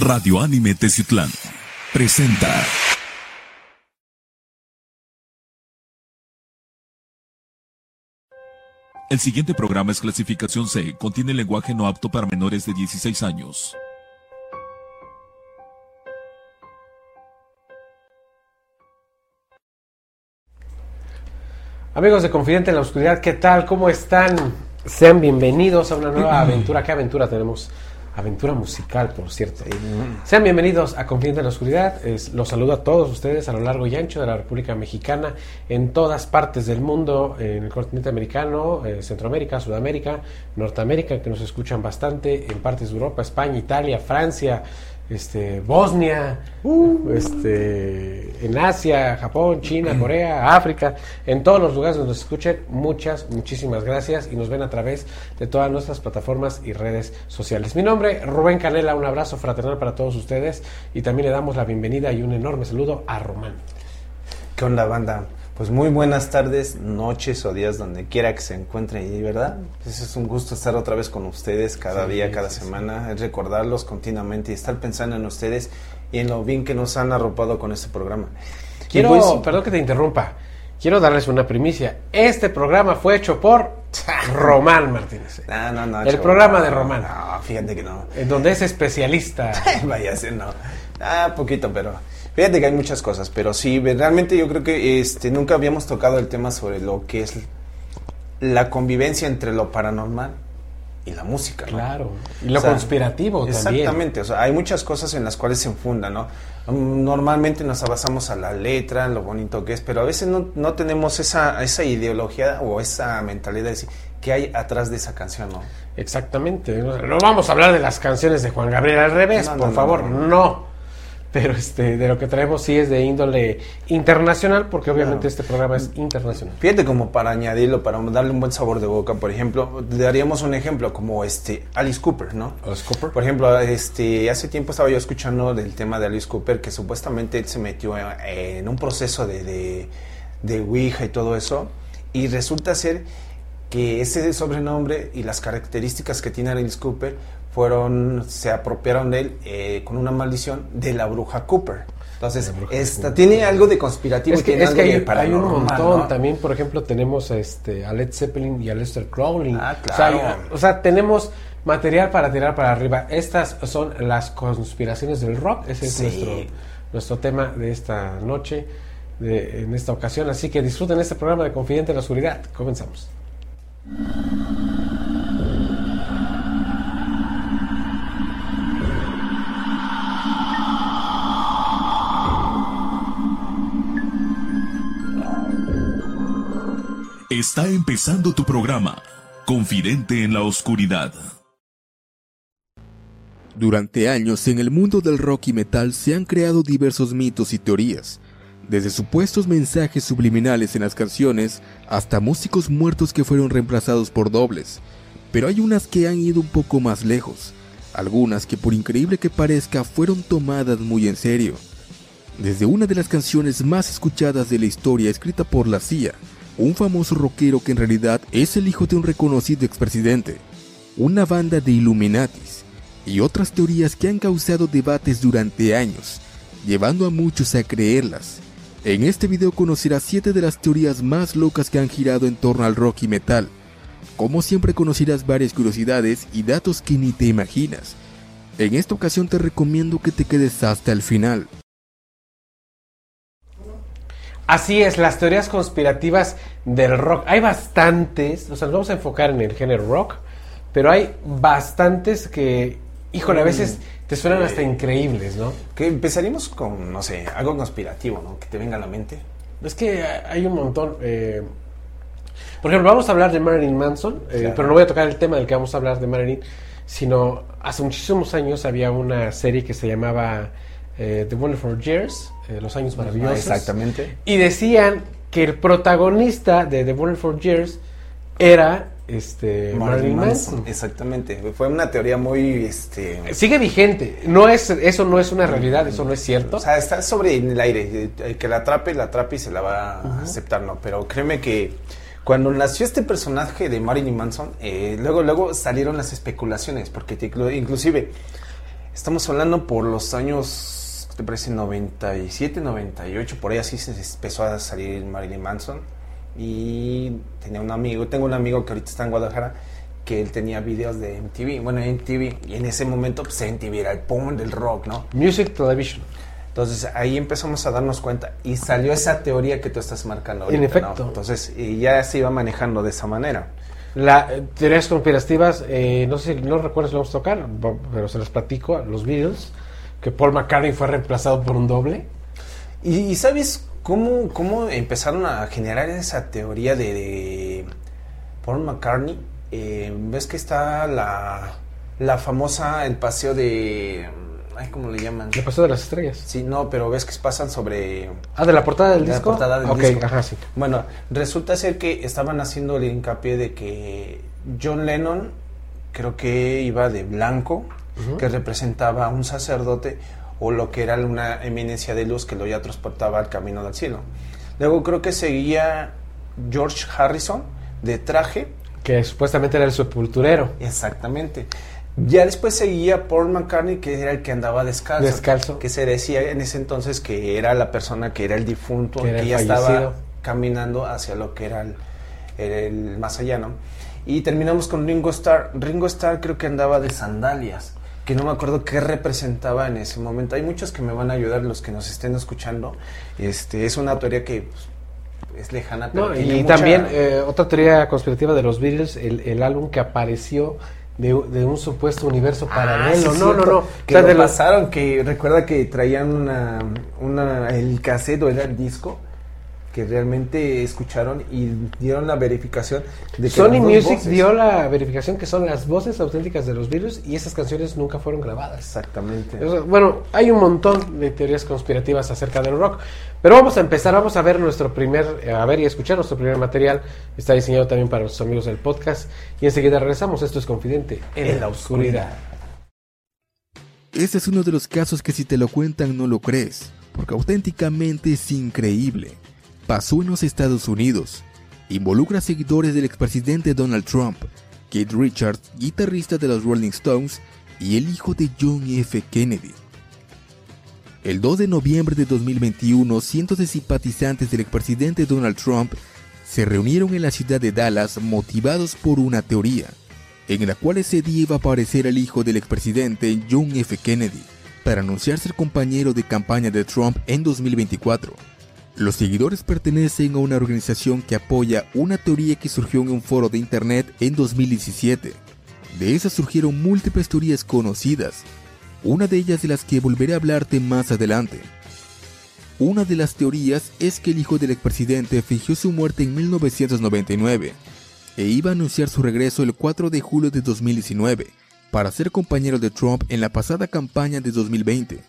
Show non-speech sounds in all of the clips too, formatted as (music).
Radio Anime Teciutlán presenta. El siguiente programa es clasificación C, contiene lenguaje no apto para menores de 16 años. Amigos de Confidente en la Oscuridad, ¿qué tal? ¿Cómo están? Sean bienvenidos a una nueva (clears throat) aventura. ¿Qué aventura tenemos? Aventura musical, por cierto. Sean bienvenidos a Confidente en la Oscuridad. Es- los saludo a todos ustedes a lo largo y ancho de la República Mexicana, en todas partes del mundo, en el continente americano, eh, Centroamérica, Sudamérica, Norteamérica, que nos escuchan bastante, en partes de Europa, España, Italia, Francia, este, Bosnia, este, en Asia, Japón, China, Corea, África, en todos los lugares donde nos escuchen, muchas, muchísimas gracias y nos ven a través de todas nuestras plataformas y redes sociales. Mi nombre, Rubén Canela, un abrazo fraternal para todos ustedes y también le damos la bienvenida y un enorme saludo a Román. ¿Qué onda, banda? Pues muy buenas tardes, noches o días donde quiera que se encuentren y verdad, pues es un gusto estar otra vez con ustedes cada Sí, día, cada sí, semana, es recordarlos continuamente y estar pensando en ustedes y en lo bien que nos han arropado con este programa. Quiero, pues, perdón que te interrumpa, quiero darles una primicia. Este programa fue hecho por (laughs) Román Martínez, No, no, no. El programa no, de Román. No, fíjate que no. en donde es especialista. (laughs) Vaya, sí, no. Ah, poquito, pero fíjate que hay muchas cosas, pero sí, realmente yo creo que este nunca habíamos tocado el tema sobre lo que es la convivencia entre lo paranormal y la música, ¿no? Claro. Y lo O sea, conspirativo también. Exactamente, o sea, hay muchas cosas en las cuales se enfundan, ¿no? Mm, Normalmente nos basamos a la letra, lo bonito que es, pero a veces no, no tenemos esa, esa ideología o esa mentalidad de decir qué hay atrás de esa canción, ¿no? Exactamente. No vamos a hablar de las canciones de Juan Gabriel al revés, No, por favor, no. Pero este, de lo que traemos sí es de índole internacional, porque obviamente este programa es internacional. Fíjate como para añadirlo, para darle un buen sabor de boca, por ejemplo, daríamos un ejemplo como este Alice Cooper, ¿no? Alice Cooper. Por ejemplo, este hace tiempo estaba yo escuchando del tema de Alice Cooper que supuestamente él se metió en un proceso de, de, de Ouija y todo eso y resulta ser que ese sobrenombre y las características que tiene Alice Cooper fueron se apropiaron de él eh, con una maldición de la bruja Cooper. Entonces, bruja esta Cooper. tiene algo de conspirativo Es y que, tiene es que hay, de hay un montón. ¿no? También, por ejemplo, tenemos a, este, a Led Zeppelin y a Lester Crowley. Ah, O sea, claro. O sea, tenemos material para tirar para arriba. Estas son las conspiraciones del rock. Ese es Sí. nuestro, nuestro tema de esta noche, de, en esta ocasión. Así que disfruten este programa de Confidente en la Oscuridad. Comenzamos. Está empezando tu programa, Confidente en la Oscuridad. Durante años en el mundo del rock y metal se han creado diversos mitos y teorías, desde supuestos mensajes subliminales en las canciones hasta músicos muertos que fueron reemplazados por dobles. Pero hay unas que han ido un poco más lejos, algunas que por increíble que parezca fueron tomadas muy en serio. Desde una de las canciones más escuchadas de la historia escrita por la CIA, un famoso rockero que en realidad es el hijo de un reconocido expresidente, una banda de Illuminatis y otras teorías que han causado debates durante años, llevando a muchos a creerlas. En este video conocerás 7 de las teorías más locas que han girado en torno al rock y metal. Como siempre conocerás varias curiosidades y datos que ni te imaginas. En esta ocasión te recomiendo que te quedes hasta el final. Así es, las teorías conspirativas del rock. Hay bastantes, o sea, nos vamos a enfocar en el género rock, pero hay bastantes que, híjole, a veces te suenan hasta increíbles, ¿no? Que empezaríamos con, no sé, algo conspirativo, ¿no? Que te venga a la mente. Es que hay un montón. eh, por ejemplo, vamos a hablar de Marilyn Manson, eh, Claro. pero no voy a tocar el tema del que vamos a hablar de Marilyn, sino hace muchísimos años había una serie que se llamaba eh, The Wonderful Years, eh, Los Años Maravillosos. Ah, Exactamente. Y decían que el protagonista de The Wonderful Years era este, Marilyn Manson. Exactamente. Fue una teoría muy, este... Sigue vigente. No es, eso no es una realidad, eso no es cierto. O sea, está sobre en el aire. El que la atrape, la atrape y se la va a aceptar, ¿no? Pero créeme que cuando nació este personaje de Marilyn Manson, eh, luego, luego salieron las especulaciones, porque te- inclusive Estamos hablando por los años, te parece 97, 98, por ahí así se empezó a salir Marilyn Manson. Y tenía un amigo, tengo un amigo que ahorita está en Guadalajara, que él tenía videos de MTV. Bueno, MTV, y en ese momento pues MTV era el pum del rock, ¿no? Music Television. Entonces ahí empezamos a darnos cuenta y salió esa teoría que tú estás marcando. Ahorita, En efecto. ¿no? Entonces y ya se iba manejando de esa manera. La eh, teorías conspirativas, eh, no sé, no recuerdo si lo vamos a tocar, pero se las platico, los Beatles, que Paul McCartney fue reemplazado por un doble. ¿Y, y sabes cómo, cómo empezaron a generar esa teoría de, de Paul McCartney? Eh, ¿Ves que está la, la famosa, el paseo de... Ay, ¿cómo le llaman? Le pasó de las estrellas. Sí, no, pero ves que pasan sobre... Ah, de la portada del De la disco. portada del disco. ajá, sí. Bueno, resulta ser que estaban haciendo el hincapié de que John Lennon creo que iba de blanco, que representaba a un sacerdote o lo que era una eminencia de luz que lo ya transportaba al camino del cielo. Luego creo que seguía George Harrison de traje, Que supuestamente era el sepulturero. exactamente. Ya después seguía Paul McCartney, que era el que andaba descalzo. Descalzo. Que se decía en ese entonces que era la persona que era el difunto, Que ya fallecido. estaba caminando hacia lo que era el, el más allá, ¿no? Y terminamos con Ringo Starr. Ringo Starr creo que andaba de sandalias, que no me acuerdo qué representaba en ese momento. Hay muchos que me van a ayudar, los que nos estén escuchando. Este, es una teoría que pues, es lejana, pero No, y mucha- también eh, otra teoría conspirativa de los Beatles, el, el álbum que apareció de, de un supuesto universo Ah, paralelo. sí, no, no, no. Que O sea, lo de los- pasaron, que recuerda que traían una, una, el cassette o era el disco que realmente escucharon y dieron la verificación de que Sony Music voces- dio la verificación que son las voces auténticas de los Beatles y esas canciones nunca fueron grabadas. Exactamente. O sea, Bueno, hay un montón de teorías conspirativas acerca del rock, pero vamos a empezar, vamos a ver nuestro primer, eh, a ver y escuchar nuestro primer material, está diseñado también para los amigos del podcast y enseguida regresamos, esto es Confidente en, la oscuridad. Este es uno de los casos que si te lo cuentan no lo crees, porque auténticamente es increíble. Pasó en los Estados Unidos. Involucra seguidores del expresidente Donald Trump, Keith Richards, guitarrista de los Rolling Stones, y el hijo de John F. Kennedy. El 2 de noviembre de 2021, cientos de simpatizantes del expresidente Donald Trump se reunieron en la ciudad de Dallas motivados por una teoría, en la cual ese día iba a aparecer el hijo del expresidente John F. Kennedy para anunciar ser compañero de campaña de Trump en 2024. Los seguidores pertenecen a una organización que apoya una teoría que surgió en un foro de internet en 2017. De esas surgieron múltiples teorías conocidas, una de ellas de las que volveré a hablarte más adelante. Una de las teorías es que el hijo del expresidente fingió su muerte en 1999 e iba a anunciar su regreso el 4 de julio de 2019 para ser compañero de Trump en la pasada campaña de 2020.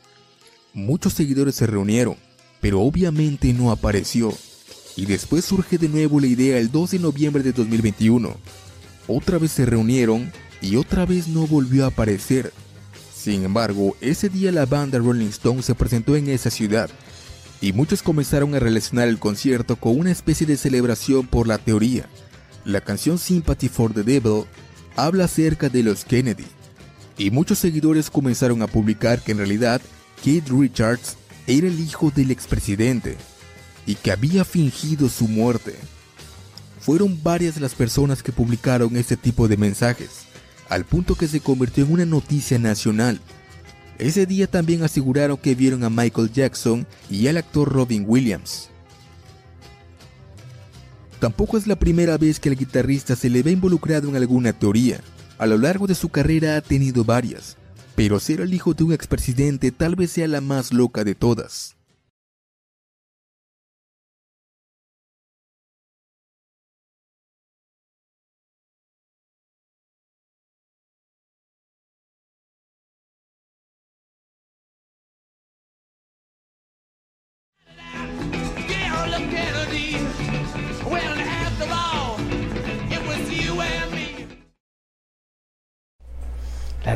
Muchos seguidores se reunieron, pero obviamente no apareció. Y después surge de nuevo la idea el 2 de noviembre de 2021. Otra vez se reunieron y otra vez no volvió a aparecer. Sin embargo, ese día la banda Rolling Stone se presentó en esa ciudad y muchos comenzaron a relacionar el concierto con una especie de celebración por la teoría. La canción Sympathy for the Devil habla acerca de los Kennedy, y muchos seguidores comenzaron a publicar que en realidad Keith Richards era el hijo del expresidente y que había fingido su muerte. Fueron varias las personas que publicaron este tipo de mensajes, al punto que se convirtió en una noticia nacional. Ese día también aseguraron que vieron a Michael Jackson y al actor Robin Williams. Tampoco es la primera vez que el guitarrista se le ve involucrado en alguna teoría. A lo largo de su carrera ha tenido varias, pero ser el hijo de un expresidente tal vez sea la más loca de todas.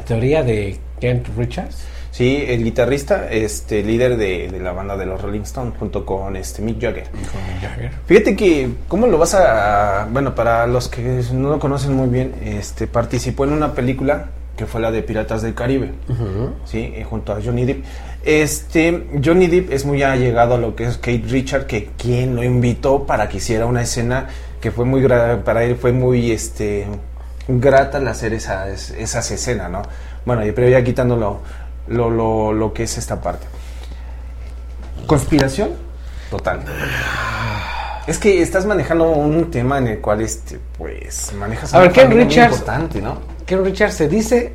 La teoría de Kent Richards. Sí, el guitarrista, este líder de, de la banda de los Rolling Stones, junto con este Mick Jagger. Fíjate que, ¿cómo lo vas a...? Bueno, para los que no lo conocen muy bien, este participó en una película que fue la de Piratas del Caribe, ¿sí? Eh, junto a Johnny Depp. Este, Johnny Depp es muy allegado a lo que es Kate Richard, que quien lo invitó para que hiciera una escena que fue muy para él fue muy este grata al hacer esa, es- esas escenas, ¿no? Bueno, pero ya quitando lo, lo, lo, lo que es esta parte. ¿Conspiración? Total. Es que estás manejando un tema en el cual, este, pues, manejas A ver, Ken Richards- importante, ¿no? Ken Richard se dice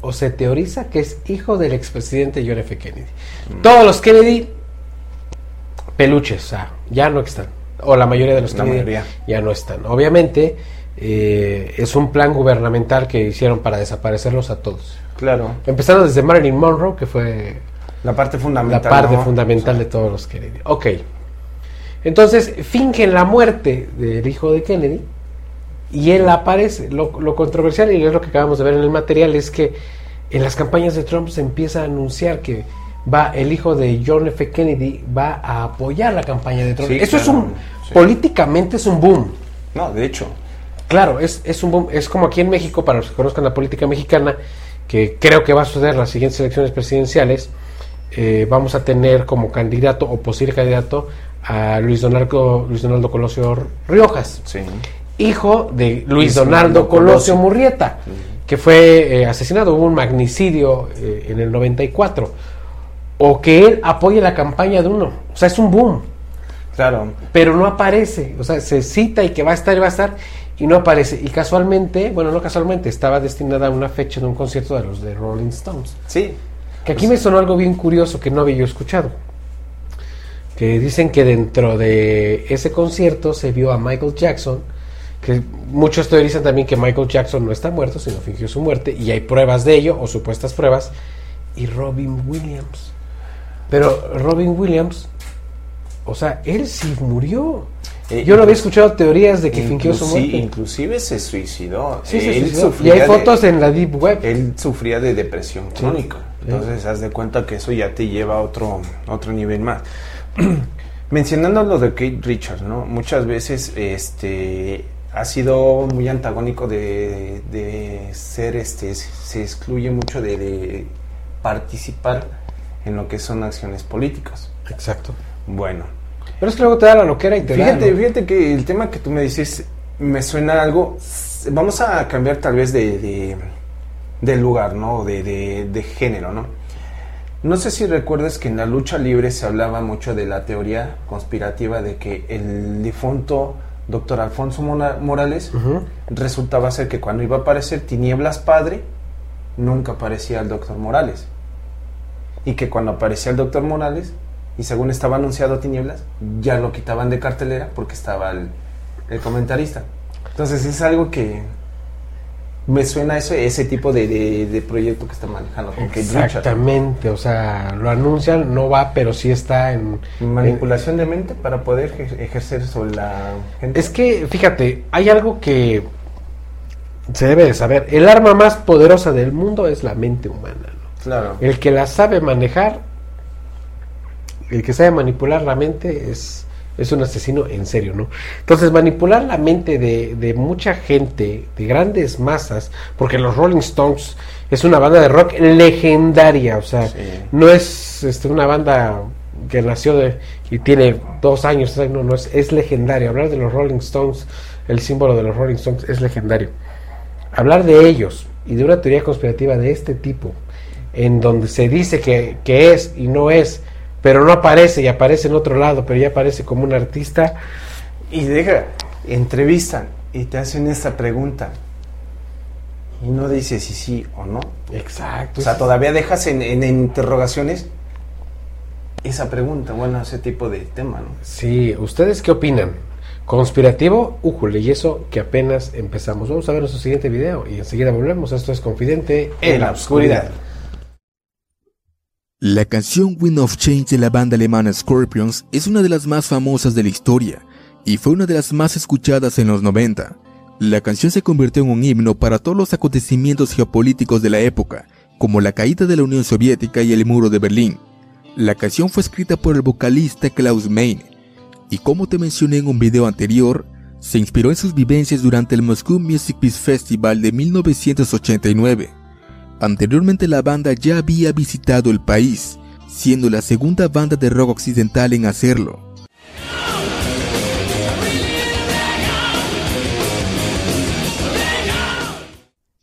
o se teoriza que es hijo del expresidente John F. Kennedy. Todos los Kennedy, peluches, o sea, ya no están. O la mayoría de los La Kennedy mayoría. ya no están. Obviamente, eh, es un plan gubernamental que hicieron para desaparecerlos a todos. Claro. Empezando desde Marilyn Monroe, que fue La parte la fundamental. parte ¿no? fundamental de todos los Kennedy. Ok. Entonces, fingen la muerte del hijo de Kennedy y él aparece. Lo, lo controversial, y es lo que acabamos de ver en el material, es que en las campañas de Trump se empieza a anunciar que va el hijo de John F. Kennedy va a apoyar la campaña de Trump. Sí, Eso es un, sí. políticamente es un boom. No, de hecho. Claro, es, es un boom. Es como aquí en México, para los que conozcan la política mexicana, que creo que va a suceder en las siguientes elecciones presidenciales, eh, vamos a tener como candidato o posible candidato a Luis Donaldo, Luis Donaldo Colosio Riojas, Sí. hijo de Luis Luis Donaldo Donaldo Colosio Colosio. Murrieta, que fue eh, asesinado, hubo un magnicidio eh, en el 94, o que él apoye la campaña de uno. O sea, es un boom Claro. pero no aparece. O sea, se cita y que va a estar y va a estar y no aparece. Y casualmente, bueno, no casualmente, estaba destinada a una fecha de un concierto de los de Rolling Stones. Sí. Que aquí me sonó algo bien curioso que no había yo escuchado. Que dicen que dentro de ese concierto se vio a Michael Jackson, que muchos teorizan también que Michael Jackson no está muerto, sino fingió su muerte, y hay pruebas de ello, o supuestas pruebas, y Robin Williams. Pero Robin Williams, o sea, él sí murió. Eh, Yo no había escuchado teorías de que fingió su muerte. Inclusive se suicidó. Sí, se suicidó. Y hay de- fotos en la Deep Web. Él sufría de depresión Sí. crónica. Sí. Entonces, haz de cuenta que eso ya te lleva a otro, otro nivel más. (clears throat) Mencionando lo de Kate Richards, ¿no? Muchas veces este ha sido muy antagónico de, de ser, este, se excluye mucho de, de participar en lo que son acciones políticas. Exacto. Bueno, Pero es que luego te da la loquera y te da, Fíjate, ¿no? fíjate que el tema que tú me dices me suena algo. Vamos a cambiar tal vez de, de, de lugar, ¿no? De, de, de género, ¿no? No sé si recuerdas que en la lucha libre se hablaba mucho de la teoría conspirativa de que el difunto doctor Alfonso Mona- Morales resultaba ser que cuando iba a aparecer Tinieblas Padre, nunca aparecía el doctor Morales. Y que cuando aparecía el doctor Morales, y según estaba anunciado Tinieblas, ya lo quitaban de cartelera porque estaba el, el comentarista. Entonces es algo que me suena eso, ese tipo de, de- de proyecto que está manejando. Exactamente, o sea, lo anuncian, no va, pero sí está en... Manipulación de mente para poder ejer- ejercer sobre la gente. Es que, fíjate, hay algo que se debe de saber. El arma más poderosa del mundo es la mente humana. ¿no? Claro. El que la sabe manejar, el que sabe manipular la mente es, es un asesino en serio, ¿no? Entonces, manipular la mente de, de mucha gente, de grandes masas, porque los Rolling Stones es una banda de rock legendaria, o sea, Sí. no es este, una banda que nació de, y tiene dos años, no, no es, es legendario. Hablar de los Rolling Stones, el símbolo de los Rolling Stones es legendario. Hablar de ellos y de una teoría conspirativa de este tipo, en donde se dice que, que es y no es, pero no aparece y aparece en otro lado, pero ya aparece como un artista, Y deja, entrevistan y te hacen esta pregunta. Y no dices si sí o no. exacto. O sea, todavía dejas en, en interrogaciones esa pregunta, bueno, ese tipo de tema, ¿no? Sí, ¿ustedes qué opinan? ¿Conspirativo? Újule, y eso que apenas empezamos. Vamos a ver nuestro siguiente video y enseguida volvemos. Esto es Confidente en la Oscuridad. La canción Wind of Change de la banda alemana Scorpions es una de las más famosas de la historia y fue una de las más escuchadas en los 90. La canción se convirtió en un himno para todos los acontecimientos geopolíticos de la época, como la caída de la Unión Soviética y el muro de Berlín. La canción fue escrita por el vocalista Klaus Meine y como te mencioné en un video anterior, se inspiró en sus vivencias durante el Moscow Music Peace Festival de 1989. Anteriormente la banda ya había visitado el país, siendo la segunda banda de rock occidental en hacerlo.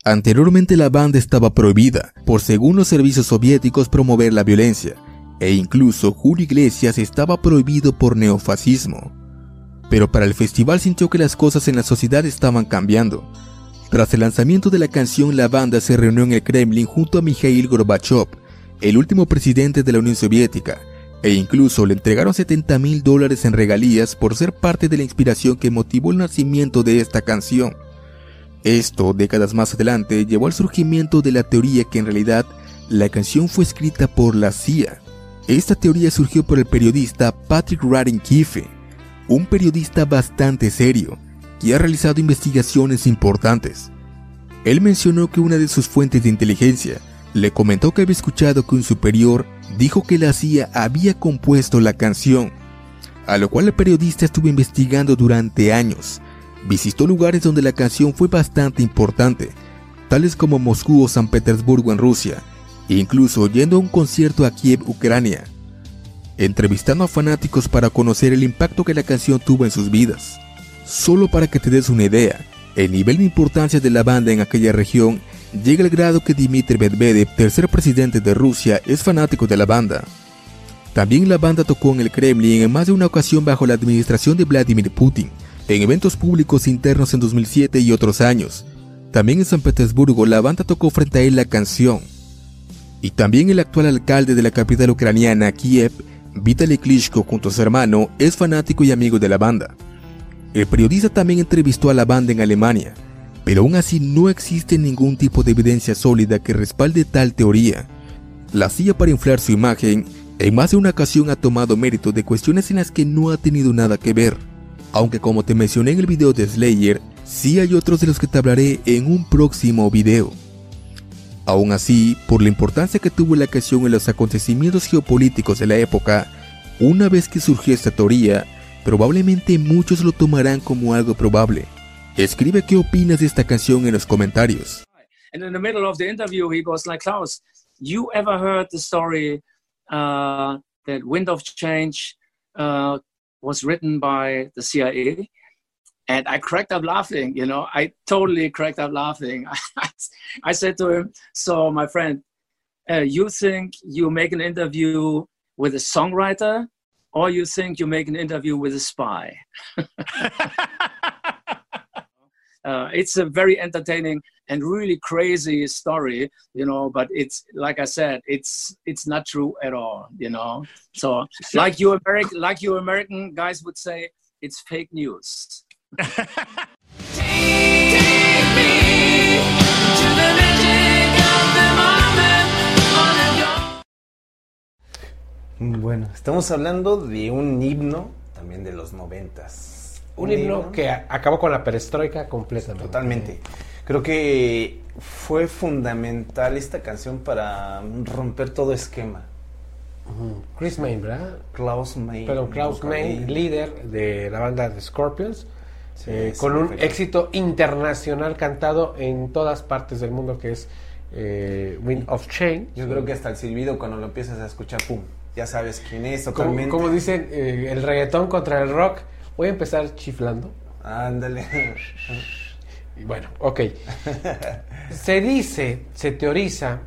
Anteriormente la banda estaba prohibida por según los servicios soviéticos promover la violencia, e incluso Julio Iglesias estaba prohibido por neofascismo. Pero para el festival sintió que las cosas en la sociedad estaban cambiando. Tras el lanzamiento de la canción, la banda se reunió en el Kremlin junto a Mikhail Gorbachev, el último presidente de la Unión Soviética, e incluso le entregaron 70 mil dólares en regalías por ser parte de la inspiración que motivó el nacimiento de esta canción. Esto, décadas más adelante, llevó al surgimiento de la teoría que en realidad la canción fue escrita por la CIA. Esta teoría surgió por el periodista Patrick Radin Keefe, un periodista bastante serio, que ha realizado investigaciones importantes. Él mencionó que una de sus fuentes de inteligencia le comentó que había escuchado que un superior dijo que la CIA había compuesto la canción, a lo cual el periodista estuvo investigando durante años. Visitó lugares donde la canción fue bastante importante, tales como Moscú o San Petersburgo en Rusia, e incluso yendo a un concierto a Kiev, Ucrania, entrevistando a fanáticos para conocer el impacto que la canción tuvo en sus vidas. Solo para que te des una idea, el nivel de importancia de la banda en aquella región llega al grado que Dmitry Medvedev, tercer presidente de Rusia, es fanático de la banda. También la banda tocó en el Kremlin en más de una ocasión bajo la administración de Vladimir Putin, en eventos públicos internos en 2007 y otros años. También en San Petersburgo la banda tocó frente a él la canción. Y también el actual alcalde de la capital ucraniana, Kiev, Vitaly Klitschko, junto a su hermano, es fanático y amigo de la banda. El periodista también entrevistó a la banda en Alemania, pero aún así no existe ningún tipo de evidencia sólida que respalde tal teoría. La CIA para inflar su imagen, en más de una ocasión ha tomado mérito de cuestiones en las que no ha tenido nada que ver. Aunque como te mencioné en el video de Slayer, sí hay otros de los que te hablaré en un próximo video. Aún así, por la importancia que tuvo la canción en los acontecimientos geopolíticos de la época, una vez que surgió esta teoría, probablemente muchos lo tomarán como algo probable. Escribe qué opinas de esta canción en los comentarios. And in the middle of the interview, he goes like, Klaus, you ever heard the story uh, that Wind of Change uh, was written by the CIA? And I cracked up laughing, you know, I totally cracked up laughing. (laughs) I said to him, so my friend, uh, you think you make an interview with a songwriter or you think you make an interview with a spy? (laughs) uh, it's a very entertaining and really crazy story you know but it's like i said it's it's not true at all you know? So like you american like you american guys would say it's fake news (laughs) Bueno, estamos hablando de un himno también de los noventas. Un himno que acabó con la perestroika completamente. Totalmente. Creo que fue fundamental esta canción para romper todo esquema. Chris Main, ¿verdad? Klaus May. Perdón, Klaus Main, líder de la banda de Scorpions, Sí, eh, con un perfecto. éxito internacional cantado en todas partes del mundo, que es eh, Wind of Change. Yo creo que hasta el silbido cuando lo empiezas a escuchar, pum, ya sabes quién es como, totalmente. como dicen, eh, el reggaetón contra el rock. Voy a empezar chiflando. Ándale. Y Bueno, ok. Se dice, se teoriza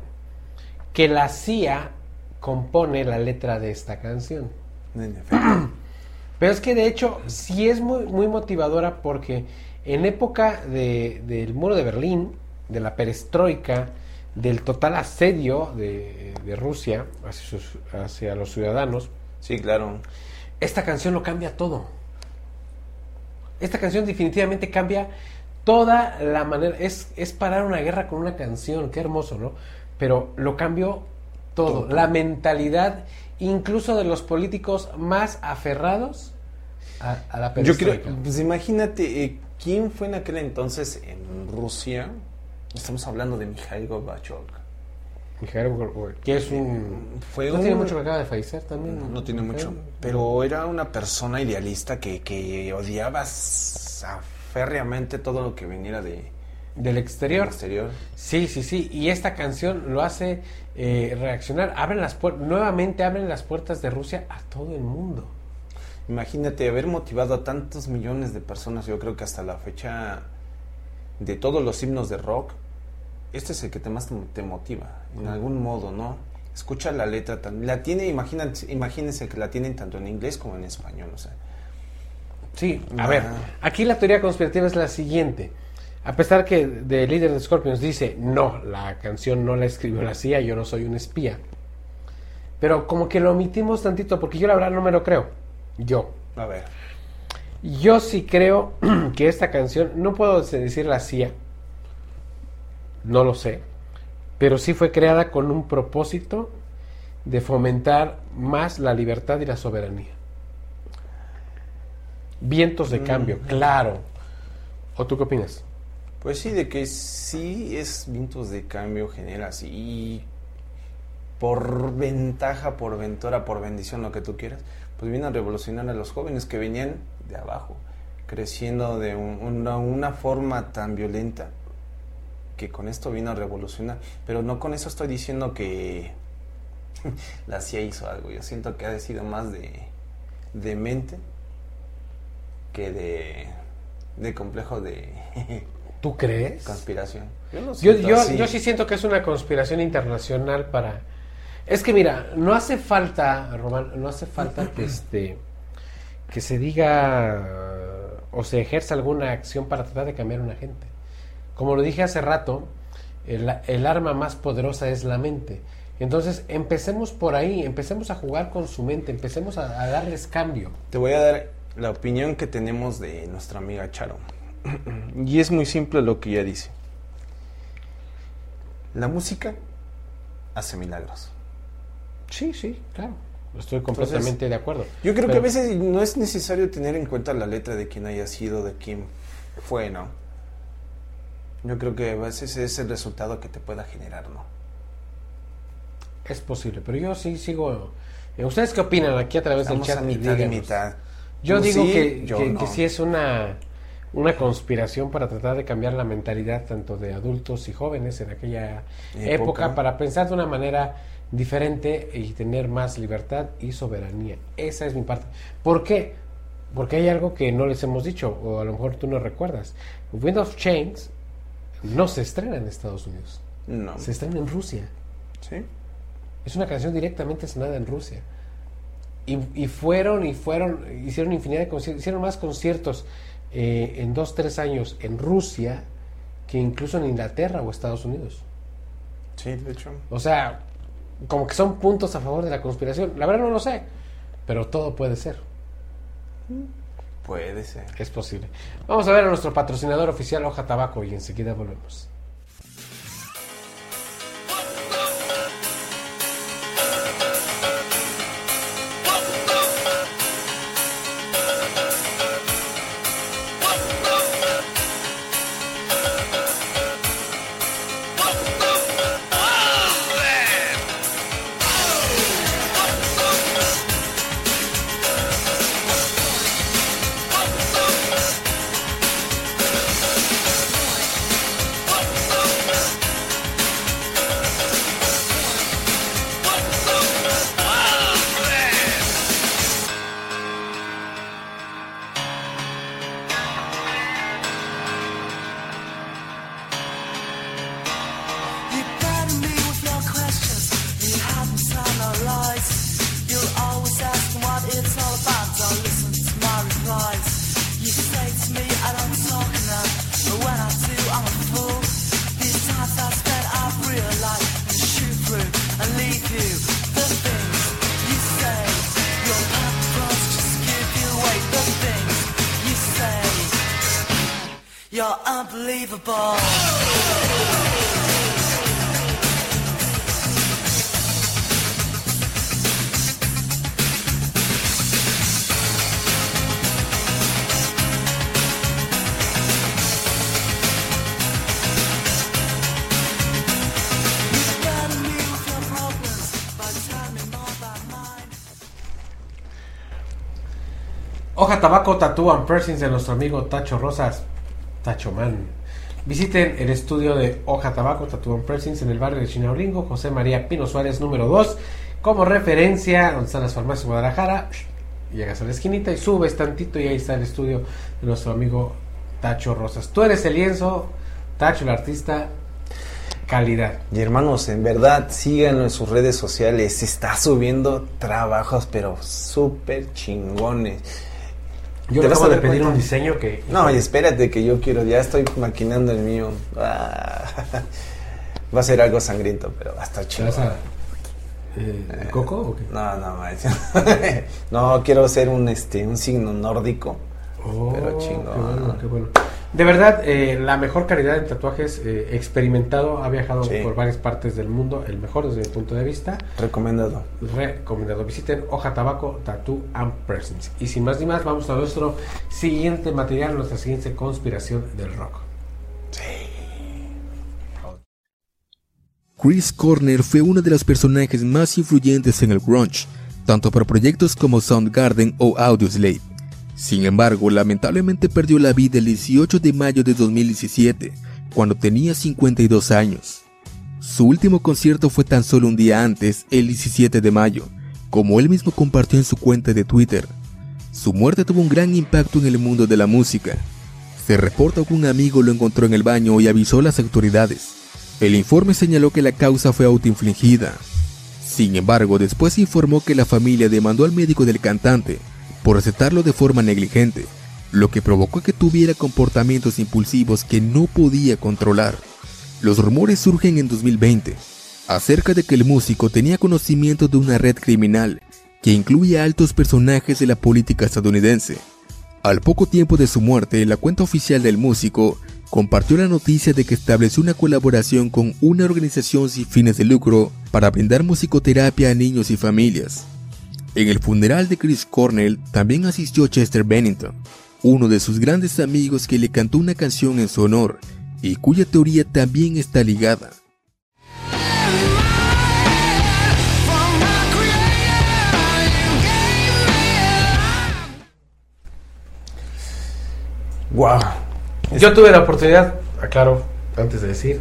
que la CIA compone la letra de esta canción. En efecto. (clears throat) Pero es que de hecho sí es muy, muy motivadora porque en época de- del muro de Berlín, de la perestroika, del total asedio de, de Rusia hacia, sus- hacia los ciudadanos, Sí, claro. esta canción lo cambia todo. Esta canción definitivamente cambia toda la manera. Es, es parar una guerra con una canción, qué hermoso, ¿no? Pero lo cambió todo. La mentalidad, incluso de los políticos más aferrados a, a la Yo creo, perestroika. pues imagínate, eh, ¿quién fue en aquel entonces en Rusia? Estamos hablando de Mikhail Gorbachev. Mikhail Gorbachev, que es un... Fue no un- tiene mucho que acaba de fallecer también. No, no tiene Mikhail? mucho. Pero era una persona idealista que, que odiaba férreamente todo lo que viniera de, del exterior. exterior. Sí, sí, sí. Y esta canción lo hace eh, reaccionar. Abren las puer- nuevamente abren las puertas de Rusia a todo el mundo. Imagínate haber motivado a tantos millones de personas, yo creo que hasta la fecha de todos los himnos de rock, este es el que te más te, motiva, en algún modo, ¿no? Escucha la letra, tan- la tiene, imagínense, imagínense que la tienen tanto en inglés como en español, o sea. Sí, a Ah. ver, aquí la teoría conspirativa es la siguiente. A pesar que de líder de Scorpions dice, no, la canción no la escribió la CIA, yo no soy un espía. Pero como que lo omitimos tantito, porque yo la verdad no me lo creo. Yo. A ver, Yo sí creo (clears throat) que esta canción, no puedo decir la CIA, no lo sé, pero sí fue creada con un propósito de fomentar más la libertad y la soberanía. Vientos de cambio, claro. ¿O tú qué opinas? pues sí, de que sí es vientos de cambio genera y por ventaja, por ventura, por bendición, lo que tú quieras, pues viene a revolucionar a los jóvenes que venían de abajo, creciendo de un- una, una forma tan violenta, que con esto vino a revolucionar. Pero no con eso estoy diciendo que (laughs) la CIA hizo algo, yo siento que ha sido más de, de mente que de, de complejo de (laughs) ¿Tú crees? conspiración. Yo, lo Yo, yo, yo sí siento que es una conspiración internacional para... Es que mira, no hace falta, Román, no hace falta que, (clears throat) este, que se diga o se ejerza alguna acción para tratar de cambiar a una gente. Como lo dije hace rato, el, el arma más poderosa es la mente. Entonces, empecemos por ahí, empecemos a jugar con su mente, empecemos a, a darles cambio. Te voy a dar la opinión que tenemos de nuestra amiga Charo. (clears throat) Y es muy simple lo que ella dice. La música hace milagros. Sí, sí, claro. Estoy completamente de acuerdo. Yo creo que a veces no es necesario tener en cuenta la letra de quién haya sido, de quién fue, ¿no? Yo creo que a veces es el resultado que te pueda generar, ¿no? Es posible, pero yo sí sigo. eh, ¿Ustedes qué opinan aquí a través Estamos del chat? a mitad y mitad. Yo Tú digo sí, que, yo que, no. que sí es una, una conspiración para tratar de cambiar la mentalidad tanto de adultos y jóvenes en aquella época, Época. para pensar de una manera diferente y tener más libertad y soberanía. Esa es mi parte. ¿Por qué? Porque hay algo que no les hemos dicho, o a lo mejor tú no recuerdas. Wind of Chains no se estrena en Estados Unidos, No. se estrena en Rusia. ¿Sí? Es una canción directamente sonada en Rusia. Y, y fueron y fueron, hicieron infinidad de conciertos, hicieron más conciertos eh, en dos, tres años en Rusia que incluso en Inglaterra o Estados Unidos. Sí, de hecho. O sea, como que son puntos a favor de la conspiración. La verdad no lo sé, pero todo puede ser, Puede ser. es posible. Vamos a ver a nuestro patrocinador oficial Hoja Tabaco y enseguida volvemos. Tabaco Tattoo and Piercings de nuestro amigo Tacho Rosas. Tacho Man. Visiten el estudio de Hoja Tabaco Tattoo and Pressings en el barrio de Chinaulingo, José María Pino Suárez número 2, como referencia, donde están las farmacias de Guadalajara. Llegas a la esquinita y subes tantito y ahí está el estudio de nuestro amigo Tacho Rosas. Tú eres el lienzo, Tacho el artista, calidad. Y hermanos, en verdad, síganlo en sus redes sociales. Está subiendo trabajos, pero súper chingones. Yo ¿Te vas a de pedir cuenta? un diseño que... No, y espérate que yo quiero, ya estoy maquinando el mío. Ah, (laughs) va a ser algo sangriento, pero va a estar ¿Te chido. eh, ¿el ¿Coco o qué? No, no, (laughs) no, quiero ser un este un signo nórdico. Oh, Pero qué chingón. bueno, qué bueno. De verdad, eh, la mejor calidad de tatuajes eh, experimentado, ha viajado Sí. por varias partes del mundo, el mejor desde mi punto de vista. Recomendado. Recomendado. Visiten Hoja Tabaco, Tattoo and Presents. Y sin más ni más, vamos a nuestro siguiente material, nuestra siguiente conspiración del rock. Chris Cornell fue uno de los personajes más influyentes en el grunge, tanto para proyectos como Soundgarden o Audioslave. Sin embargo, lamentablemente perdió la vida el 18 de mayo de 2017, cuando tenía 52 años. Su último concierto fue tan solo un día antes, el 17 de mayo, como él mismo compartió en su cuenta de Twitter. Su muerte tuvo un gran impacto en el mundo de la música. Se reporta que un amigo lo encontró en el baño y avisó a las autoridades. El informe señaló que la causa fue autoinfligida. Sin embargo, después informó que la familia demandó al médico del cantante por recetarlo de forma negligente, lo que provocó que tuviera comportamientos impulsivos que no podía controlar. Los rumores surgen en 2020 acerca de que el músico tenía conocimiento de una red criminal que incluye altos personajes de la política estadounidense. Al poco tiempo de su muerte, la cuenta oficial del músico compartió la noticia de que estableció una colaboración con una organización sin fines de lucro para brindar musicoterapia a niños y familias. En el funeral de Chris Cornell también asistió Chester Bennington, uno de sus grandes amigos que le cantó una canción en su honor y cuya teoría también está ligada. Wow. Yo tuve la oportunidad, aclaro, antes de decir,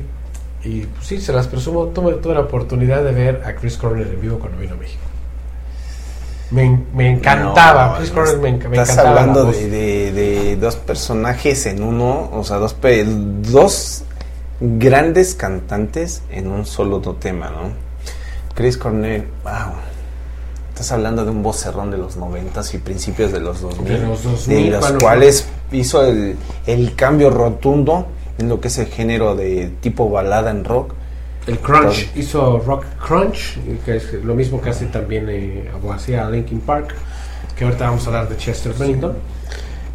y pues, sí, se las presumo, tuve, tuve la oportunidad de ver a Chris Cornell en vivo cuando vino a México. Me, me encantaba, Chris Cornell me, me Estás encantaba. la hablando de, de- de dos personajes en uno, o sea, dos, dos grandes cantantes en un solo tema, ¿no? Chris Cornell, wow. Estás hablando de un vocerrón de los noventas y principios de los 2000, De los 2000, de los cuales hizo el, el cambio rotundo en lo que es el género de tipo balada en rock. El Crunch hizo Rock Crunch, que es lo mismo que hace también eh, o hacía Linkin Park, que ahorita vamos a hablar de Chester Bennington.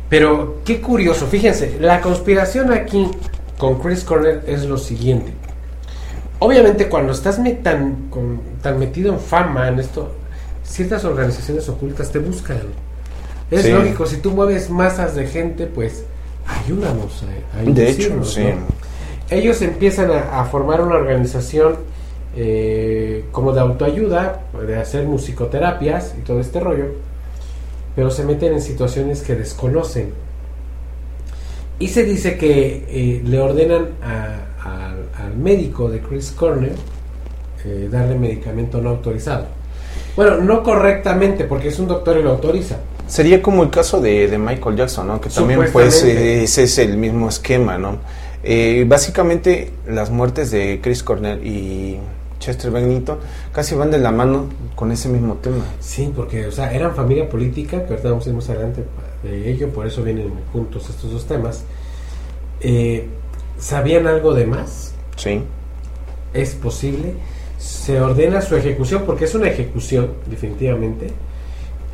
Pero qué curioso, fíjense, la conspiración aquí con Chris Cornell es lo siguiente. Obviamente cuando estás tan, con- tan metido en fama en esto, ciertas organizaciones ocultas te buscan. Es Sí. lógico, si tú mueves masas de gente, pues ayúdanos a, a De hecho, sí. ¿no? Ellos empiezan a, a formar una organización eh, como de autoayuda, de hacer musicoterapias y todo este rollo, pero se meten en situaciones que desconocen. Y se dice que eh, le ordenan a- a- al médico de Chris Cornell eh, darle medicamento no autorizado. Bueno, no correctamente, porque es un doctor y lo autoriza. Sería como el caso de, de Michael Jackson, ¿no? Que también pues eh, ese es el mismo esquema, ¿no? Eh, básicamente las muertes de Chris Cornell y Chester Bennington casi van de la mano con ese mismo tema. Sí, porque, o sea, eran familia política, que ahorita vamos a ir más adelante de ello, por eso vienen juntos estos dos temas. Eh, ¿Sabían algo de más? Sí. ¿Es posible? Se ordena su ejecución, porque es una ejecución, definitivamente.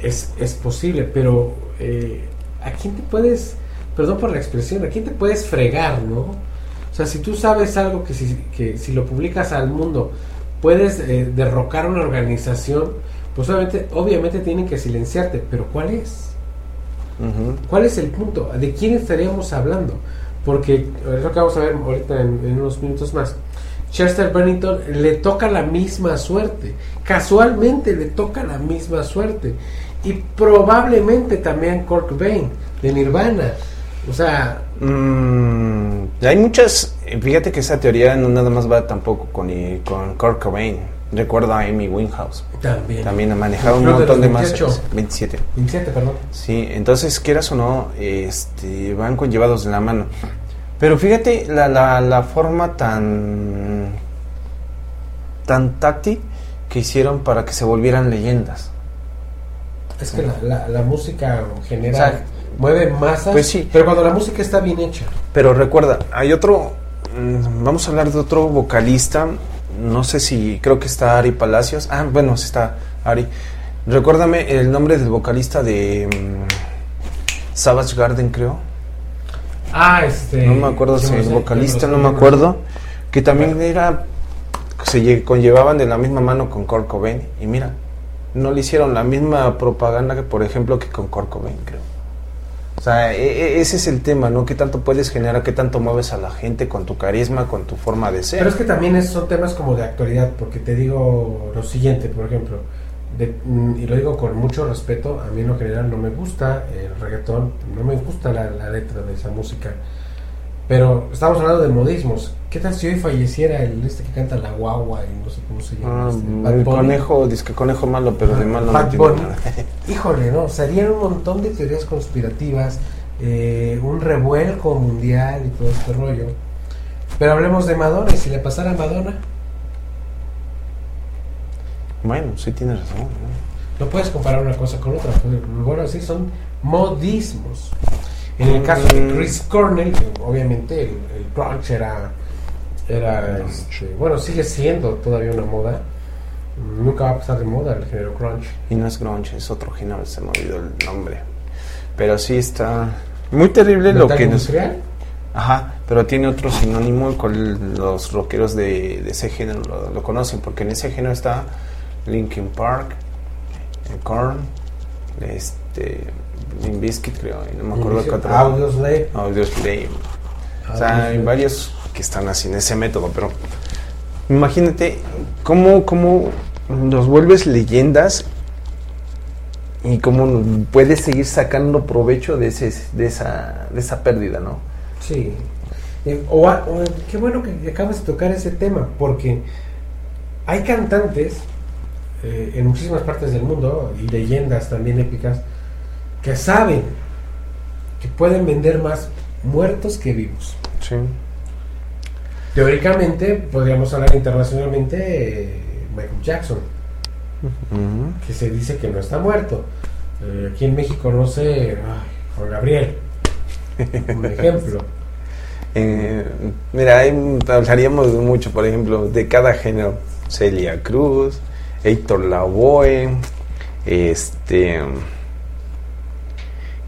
Es, es posible, pero eh, ¿a quién te puedes, perdón por la expresión, ¿a quién te puedes fregar, no? O sea, si tú sabes algo que si, que si lo publicas al mundo puedes eh, derrocar una organización, pues obviamente, obviamente tienen que silenciarte, pero ¿cuál es? ¿Cuál es el punto? ¿De quién estaríamos hablando? Porque es lo que vamos a ver ahorita en, en unos minutos más. Chester Bennington le toca la misma suerte. Casualmente le toca la misma suerte. Y probablemente también Kurt Cobain de Nirvana. O sea, Mm, Hay muchas, eh, fíjate que esa teoría no nada más va tampoco con, con Kurt Cobain. Recuerdo a Amy Winehouse. También. También manejaba un Creo que montón de los más. 28. 27. 27, perdón. Sí, entonces quieras o no, este, van conllevados de la mano. Pero fíjate la, la, la forma tan tan táctil que hicieron para que se volvieran leyendas. Es que la, la, la música genera, O sea, mueve masas, pues sí. pero cuando la música está bien hecha. Pero recuerda, hay otro, mm, vamos a hablar de otro vocalista, no sé si, creo que está Ari Palacios. Ah, bueno, sí está Ari. Recuérdame el nombre del vocalista de mm, Savage Garden, creo. Ah, este. No me acuerdo si sé, vocalista, no me acuerdo. Que también era, se lle- conllevaban de la misma mano con Kurt Cobain. Y mira, no le hicieron la misma propaganda que, por ejemplo, que con Kurt Cobain, creo. O sea, e- e- ese es el tema, ¿no? ¿Qué tanto puedes generar, qué tanto mueves a la gente con tu carisma, con tu forma de ser? Pero es que también son temas como de actualidad, porque te digo lo siguiente, por ejemplo, de- mm, y lo digo con mucho respeto, a mí en lo general no me gusta el reggaetón, no me gusta la letra de esa música, pero estamos hablando de modismos. ¿Qué tal si hoy falleciera el este que canta la guagua y no sé cómo se llama? Ah, este, Bad el Bunny? conejo, disque conejo malo, pero de malo no tiene nada. (laughs) Híjole, ¿no? Serían un montón de teorías conspirativas, eh, un revuelco mundial y todo este rollo. Pero hablemos de Madonna, y si le pasara a Madonna, Bueno, sí tienes razón. ¿no? no puedes comparar una cosa con otra. pues, Bueno, sí, son modismos. En el caso de Mm. Chris Cornell, obviamente el, el grunge era, era este, bueno, sigue siendo todavía una moda. Nunca va a pasar de moda el género grunge. Y no es grunge, es otro género, se me olvidó el nombre. Pero sí está muy terrible lo que nos... industrial, Ajá, pero tiene otro sinónimo con los rockeros de, de ese género lo, lo conocen, porque en ese género está Linkin Park, eh, Korn, este, Bizkit creo, y no me acuerdo qué otro. Audioslave. Audioslave. O sea, hay varios que están así en ese método, pero imagínate cómo, cómo los vuelves leyendas y cómo puedes seguir sacando provecho de, ese, de, esa, de esa pérdida, ¿no? Sí. O o, qué bueno que acabas de tocar ese tema, porque hay cantantes eh, en muchísimas partes del mundo y leyendas también épicas que saben que pueden vender más muertos que vivos. Sí. Teóricamente, podríamos hablar internacionalmente, eh, Michael Jackson, que se dice que no está muerto. Eh, aquí en México, no sé, Juan Gabriel, un ejemplo. (laughs) Eh, mira, ahí hablaríamos mucho, por ejemplo, de cada género. Celia Cruz, Héctor Lavoe, este...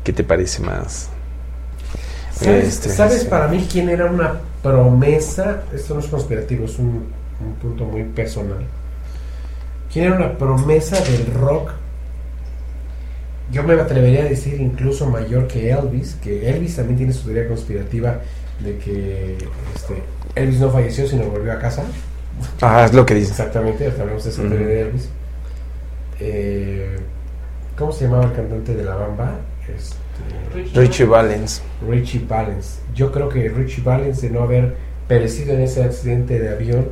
¿Qué te parece más? ¿Sabes, Este, sabes sí. para mí quién era una promesa? Esto no es conspirativo, es un, un punto muy personal. ¿Quién era una promesa del rock? Yo me atrevería a decir incluso mayor que Elvis, que Elvis también tiene su teoría conspirativa de que este, Elvis no falleció sino volvió a casa. Ah, es lo que dices. Exactamente, hablamos de esa teoría de Elvis. Eh, ¿Cómo se llamaba el cantante de la bamba? Este, Richie Valens. Richie Valens. Yo creo que Richie Valens, de no haber perecido en ese accidente de avión,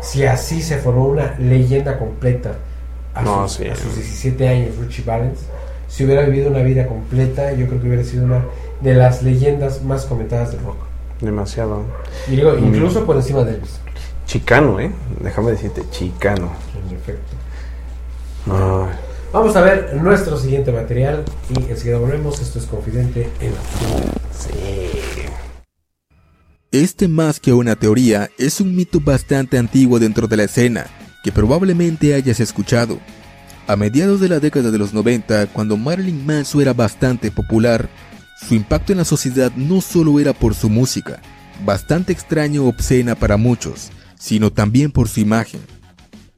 si así se formó una leyenda completa a, No, sus, sí. a sus 17 años, Richie Valens, si hubiera vivido una vida completa, yo creo que hubiera sido una de las leyendas más comentadas del rock. Demasiado. Y digo, Mm. incluso por encima de Elvis. Chicano, ¿eh? Déjame decirte, chicano. En efecto. Ay. Vamos a ver nuestro siguiente material y enseguida volvemos. Esto es Confidente en la sí. Este más que una teoría es un mito bastante antiguo dentro de la escena, que probablemente hayas escuchado. A mediados de la década de los 90, cuando Marilyn Manson era bastante popular, su impacto en la sociedad no solo era por su música, bastante extraño o obscena para muchos, sino también por su imagen.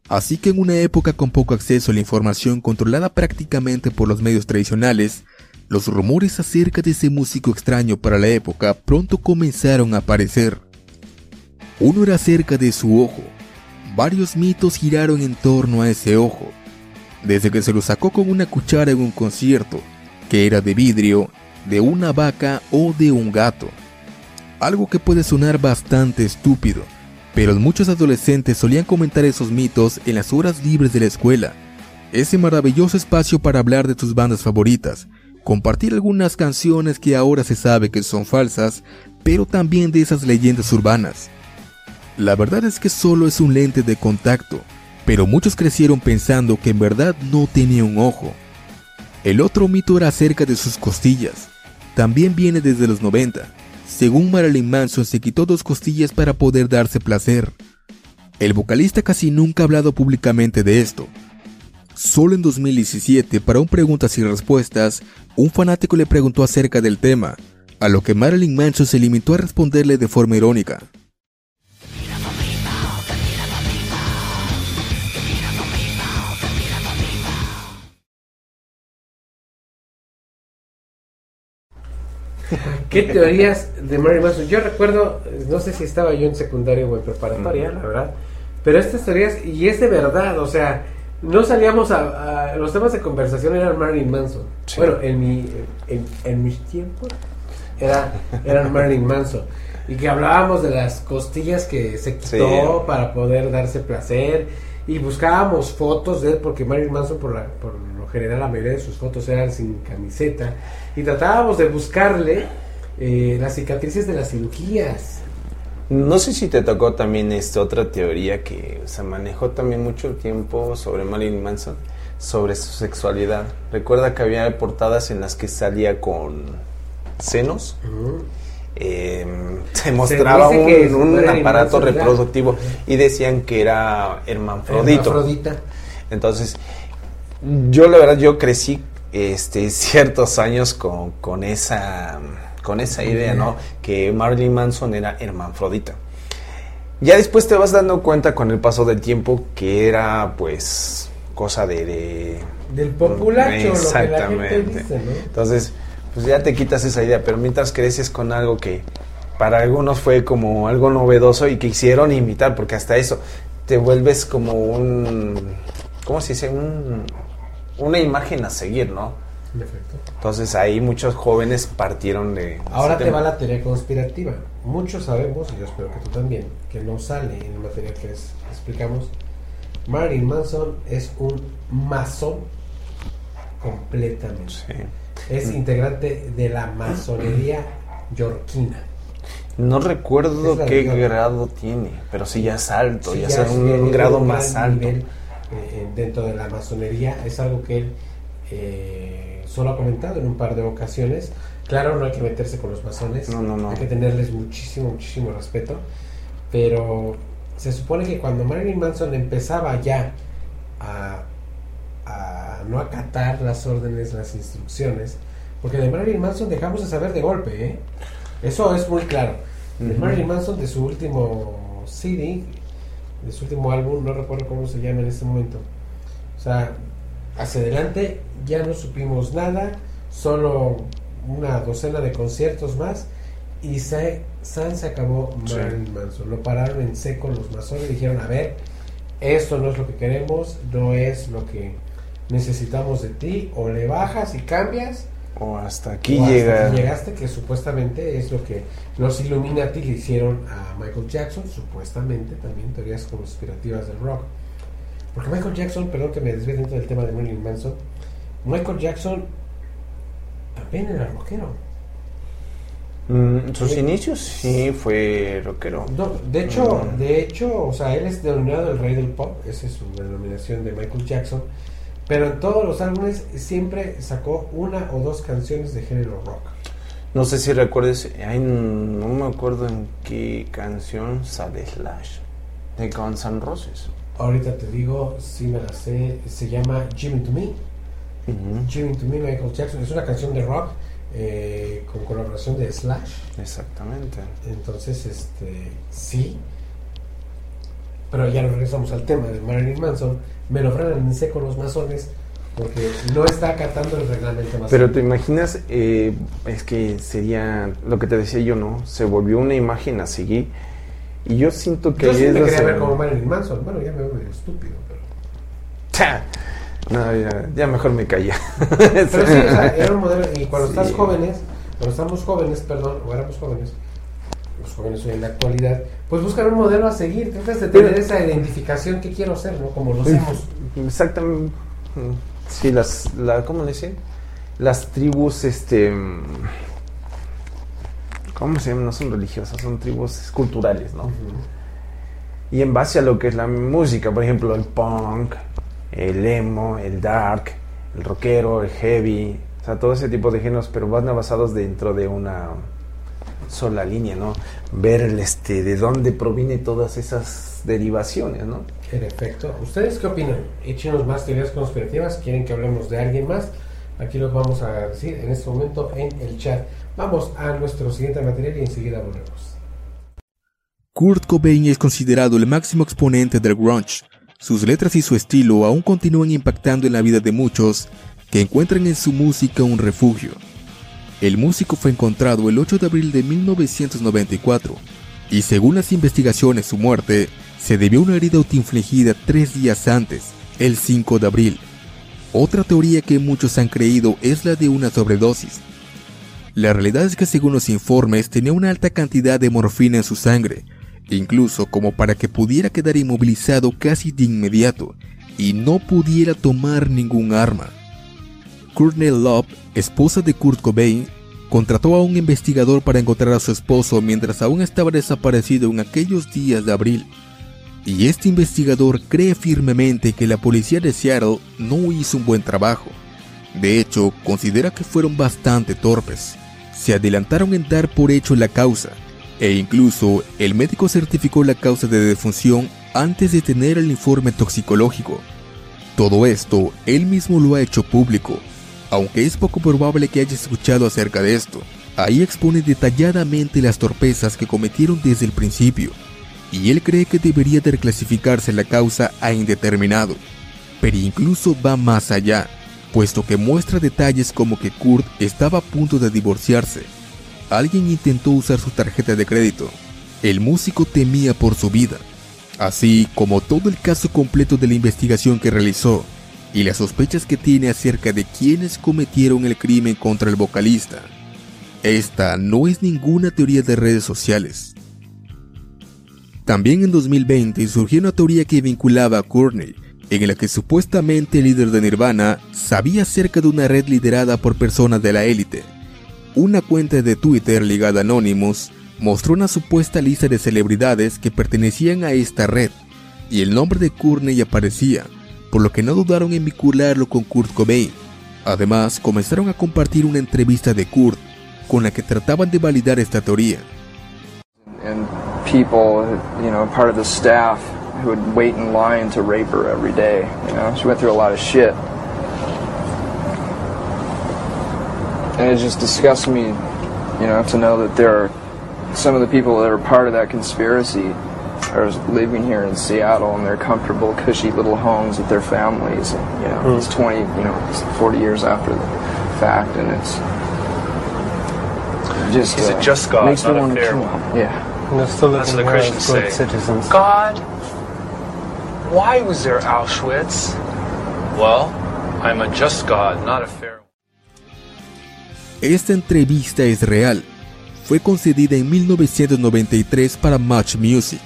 Así que en una época con poco acceso a la información controlada prácticamente por los medios tradicionales, los rumores acerca de ese músico extraño para la época pronto comenzaron a aparecer. Uno era acerca de su ojo. Varios mitos giraron en torno a ese ojo. Desde que se lo sacó con una cuchara en un concierto, que era de vidrio, de una vaca o de un gato. Algo que puede sonar bastante estúpido, pero muchos adolescentes solían comentar esos mitos en las horas libres de la escuela. Ese maravilloso espacio para hablar de tus bandas favoritas, compartir algunas canciones que ahora se sabe que son falsas, pero también de esas leyendas urbanas. La verdad es que solo es un lente de contacto, pero muchos crecieron pensando que en verdad no tenía un ojo. El otro mito era acerca de sus costillas. También viene desde los 90. Según Marilyn Manson se quitó dos costillas para poder darse placer. El vocalista casi nunca ha hablado públicamente de esto. Solo en 2017, para un preguntas y respuestas, un fanático le preguntó acerca del tema, a lo que Marilyn Manson se limitó a responderle de forma irónica. (laughs) ¿Qué teorías de Marilyn Manson? Yo recuerdo, no sé si estaba yo en secundaria o en preparatoria, la verdad, pero estas teorías, y es de verdad, o sea, no salíamos a, a- los temas de conversación eran Marilyn Manson. Sí. Bueno, en mi en, en mis tiempos era eran Marilyn Manson y que hablábamos de las costillas que se quitó Sí. para poder darse placer y buscábamos fotos de él porque Marilyn Manson por la por lo general la mayoría de sus fotos eran sin camiseta y tratábamos de buscarle eh, las cicatrices de las cirugías. No sé si te tocó también esta otra teoría que se manejó también mucho tiempo sobre Marilyn Manson, sobre su sexualidad. Recuerda que había portadas en las que salía con senos. Eh, (laughs) se mostraba que un, aparato reproductivo y decían que era. Hermafrodita. Entonces, yo la verdad, yo crecí este, (laughs) ciertos años con, con esa con esa idea, ¿no? Que Marilyn Manson era hermafrodita. Ya después te vas dando cuenta con el paso del tiempo que era, pues, cosa de... de- Del populacho, lo que la gente Exactamente. dice, ¿no? Entonces, pues ya te quitas esa idea, pero mientras creces con algo que para algunos fue como algo novedoso y que hicieron imitar, porque hasta eso te vuelves como un, ¿cómo se dice? Un- una imagen a seguir, ¿no? En efecto. Entonces ahí muchos jóvenes partieron de... Ahora te tema. va la teoría conspirativa. Muchos sabemos, y yo espero que tú también, que no sale en el material que les explicamos. Marilyn Manson es un masón completamente. Sí. Es integrante de la masonería yorquina. No recuerdo qué grado tiene, pero sí ya es alto, Sí, ya, es un, un grado más alto. nivel, eh, dentro de la masonería es algo que él eh, solo ha comentado en un par de ocasiones. Claro, no hay que meterse con los masones, No, no, no. hay que tenerles muchísimo, muchísimo respeto. Pero se supone que cuando Marilyn Manson empezaba ya a, a no acatar las órdenes, las instrucciones, porque de Marilyn Manson dejamos de saber de golpe, ¿eh? Eso es muy claro. De. Marilyn Manson, de su último CD, de su último álbum, no recuerdo cómo se llama en este momento. O sea, hacia adelante ya no supimos nada, solo una docena de conciertos más y se, San se acabó Sí. Marilyn Manson. Lo pararon en seco los masones y dijeron, a ver, esto no es lo que queremos, no es lo que necesitamos de ti, o le bajas y cambias, O hasta aquí o llega... llegaste, que supuestamente es lo que los Illuminati le hicieron a Michael Jackson, supuestamente también teorías conspirativas del rock. Porque Michael Jackson, perdón que me desvíe dentro del tema de Marilyn Manson, Michael Jackson también era rockero. Mm, sus inicios sí fue rockero. No, de hecho, Mm. de hecho, o sea, él es denominado el rey del pop, esa es su denominación de Michael Jackson, pero en todos los álbumes siempre sacó una o dos canciones de género rock. No sé si recuerdes, ay, no me acuerdo en qué canción sale Slash de Guns N' Roses. Ahorita te digo, si me la sé, se llama It To Me. It To Me, Michael Jackson. Es una canción de rock eh, con colaboración de Slash. Exactamente. Entonces, este, sí. Pero ya regresamos al tema de Marilyn Manson. Me lo frenan en seco los masones porque no está acatando el reglamento masón. Pero te imaginas, eh, es que sería lo que te decía yo, ¿no? Se volvió una imagen a seguir. Y yo siento que Yo sí me quería ver como Marilyn Manson. Bueno, ya me veo medio estúpido, pero... ¡Cha! No, ya, ya mejor me calla. Pero sí, o sea, (laughs) era un modelo. Y cuando Sí. estás jóvenes, cuando estamos jóvenes, perdón, o éramos jóvenes, los jóvenes hoy en la actualidad, pues buscan un modelo a seguir, tratas de tener esa identificación que quiero ser, ¿no? Como lo hacemos. Exactamente. Sí, las, la, ¿cómo le dicen? Las tribus, este, ¿cómo se llaman? No son religiosas, son tribus culturales, ¿no? Y en base a lo que es la música, por ejemplo, el punk, el emo, el dark, el rockero, el heavy, o sea, todo ese tipo de géneros, pero van basados dentro de una sola línea, ¿no? Ver el, este, de dónde proviene todas esas derivaciones, ¿no? En efecto. ¿Ustedes qué opinan? Échenos más teorías conspirativas. ¿Quieren que hablemos de alguien más? Aquí los vamos a decir en este momento en el chat. Vamos a nuestro siguiente material y enseguida volvemos. Kurt Cobain es considerado el máximo exponente del grunge. Sus letras y su estilo aún continúan impactando en la vida de muchos que encuentran en su música un refugio. El músico fue encontrado el 8 de abril de 1994 y según las investigaciones su muerte se debió a una herida autoinfligida tres días antes, el 5 de abril. Otra teoría que muchos han creído es la de una sobredosis. La realidad es que según los informes tenía una alta cantidad de morfina en su sangre, incluso como para que pudiera quedar inmovilizado casi de inmediato y no pudiera tomar ningún arma. Courtney Love, esposa de Kurt Cobain, contrató a un investigador para encontrar a su esposo mientras aún estaba desaparecido en aquellos días de abril. Y este investigador cree firmemente que la policía de Seattle no hizo un buen trabajo. De hecho, considera que fueron bastante torpes. Se adelantaron en dar por hecho la causa, e incluso el médico certificó la causa de defunción antes de tener el informe toxicológico. Todo esto él mismo lo ha hecho público, aunque es poco probable que haya escuchado acerca de esto. Ahí expone detalladamente las torpezas que cometieron desde el principio, y él cree que debería de reclasificarse la causa a indeterminado, pero incluso va más allá, puesto que muestra detalles como que Kurt estaba a punto de divorciarse. Alguien intentó usar su tarjeta de crédito. El músico temía por su vida, así como todo el caso completo de la investigación que realizó y las sospechas que tiene acerca de quienes cometieron el crimen contra el vocalista. Esta no es ninguna teoría de redes sociales. También en 2020 surgió una teoría que vinculaba a Courtney, en la que supuestamente el líder de Nirvana sabía acerca de una red liderada por personas de la élite. Una cuenta de Twitter ligada a Anonymous mostró una supuesta lista de celebridades que pertenecían a esta red, y el nombre de Courtney aparecía, por lo que no dudaron en vincularlo con Kurt Cobain. Además, comenzaron a compartir una entrevista de Kurt, con la que trataban de validar esta teoría. and people, you know, part of the staff who would wait in line to rape her every day. You know, she went through a lot of shit, and it just disgusts me, you know, to know that there are some of the people that are part of that conspiracy are living here in Seattle in their comfortable, cushy little homes with their families. And, you know, it's 20, you know, 40 years after the fact, and it's just Is it uh, just God, makes me not a want to kill one? him. Yeah. They're still living the here Christians as good citizens. God, why was there Auschwitz? Well, I'm a just God, not a fair. Esta entrevista es real. Fue concedida en 1993 para Much Music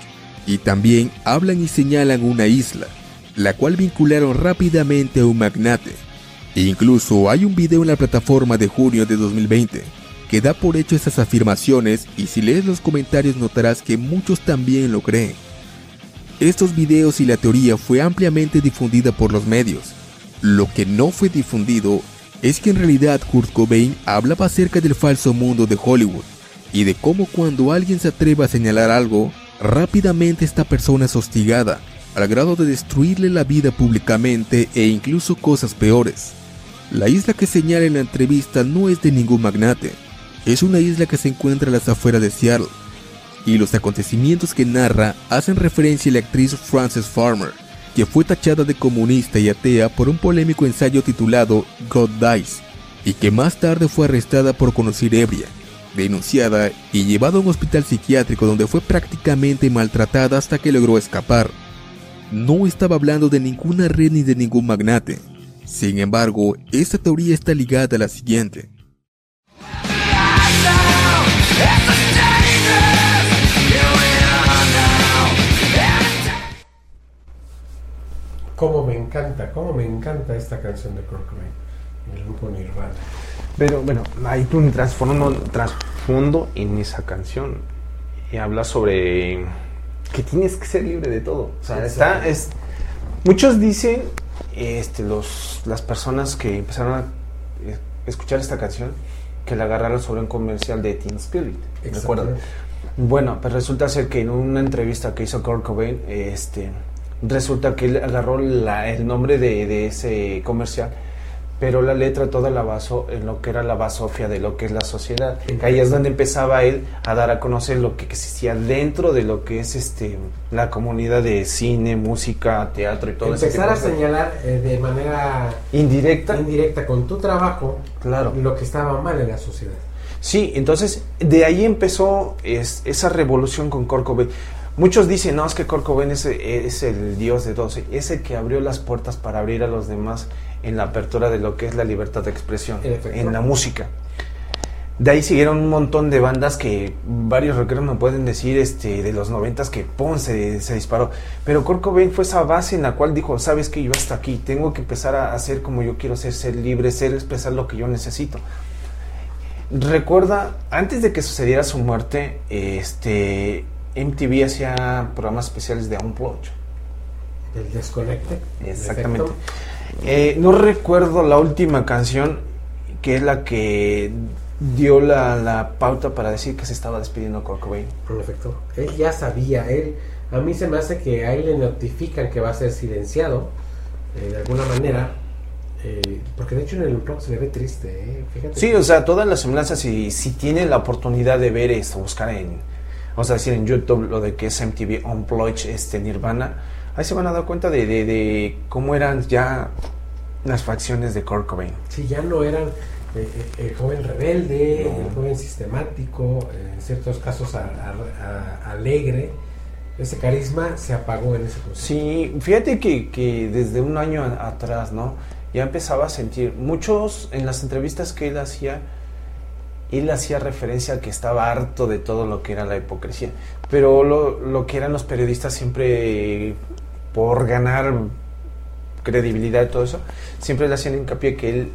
y también hablan y señalan una isla, la cual vincularon rápidamente a un magnate. E incluso hay un video en la plataforma de junio de 2020 que da por hecho esas afirmaciones y si lees los comentarios notarás que muchos también lo creen. Estos videos y la teoría fue ampliamente difundida por los medios. Lo que no fue difundido es que en realidad Kurt Cobain hablaba acerca del falso mundo de Hollywood y de cómo cuando alguien se atreve a señalar algo, rápidamente esta persona es hostigada, al grado de destruirle la vida públicamente e incluso cosas peores. La isla que señala en la entrevista no es de ningún magnate, es una isla que se encuentra a las afueras de Seattle, y los acontecimientos que narra hacen referencia a la actriz Frances Farmer, que fue tachada de comunista y atea por un polémico ensayo titulado God Dies, y que más tarde fue arrestada por conducir ebria, denunciada y llevada a un hospital psiquiátrico donde fue prácticamente maltratada hasta que logró escapar. No estaba hablando de ninguna red ni de ningún magnate. Sin embargo, esta teoría está ligada a la siguiente. Cómo me encanta, cómo me encanta esta canción de Kurt el grupo Nirvana. Pero bueno, hay un trasfondo, trasfondo en esa canción. Y habla sobre que tienes que ser libre de todo. O sea, está, es, muchos dicen, este, los, las personas que empezaron a eh, escuchar esta canción, que la agarraron sobre un comercial de Teen Spirit. ¿Recuerdan? Bueno, pues resulta ser que en una entrevista que hizo Kurt Cobain, este, resulta que él agarró la- el nombre de, de ese comercial, pero la letra toda la basó en lo que era la basofia de lo que es la sociedad. Ahí es donde empezaba él a dar a conocer lo que existía dentro de lo que es este la comunidad de cine, música, teatro y todo ese Empezar tipo a señalar eh, de manera indirecta, indirecta con tu trabajo claro. lo que estaba mal en la sociedad. Sí, entonces de ahí empezó es- esa revolución con Cobain. Muchos dicen, no, es que Cobain es, es el dios de todos, es el que abrió las puertas para abrir a los demás en la apertura de lo que es la libertad de expresión, En la música. De ahí siguieron un montón de bandas que varios rockeros me pueden decir este, de los noventas que pum, se, se disparó. Pero Kurt Cobain fue esa base en la cual dijo, sabes que yo hasta aquí, tengo que empezar a hacer como yo quiero ser, ser libre, ser, expresar lo que yo necesito. Recuerda, antes de que sucediera su muerte, este, MTV hacía programas especiales de Unplugged. El desconecte. en Exactamente. Eh, no recuerdo la última canción, que es la que dio la, la pauta para decir que se estaba despidiendo Kurt Cobain. En efecto. Él ya sabía, él, a mí se me hace que a él le notifican que va a ser silenciado eh, de alguna manera, eh, porque de hecho en el blog se le ve triste, eh, fíjate. Sí, o sea, todas las semblanzas, si, si tienen la oportunidad de ver esto, buscar en, vamos a decir en YouTube lo de que es MTV Unplugged, este Nirvana, ahí se van a dar cuenta de, de, de cómo eran ya las facciones de Kurt Cobain. Sí, ya no eran eh, eh, el joven rebelde, No. el joven sistemático, eh, en ciertos casos a- a- a- alegre. Ese carisma se apagó en ese proceso. Sí, fíjate que, que desde un año a- atrás, ¿no? Ya empezaba a sentir, muchos en las entrevistas que él hacía, él hacía referencia a que estaba harto de todo lo que era la hipocresía. Pero lo, lo que eran los periodistas siempre, por ganar credibilidad y todo eso, siempre le hacían hincapié que él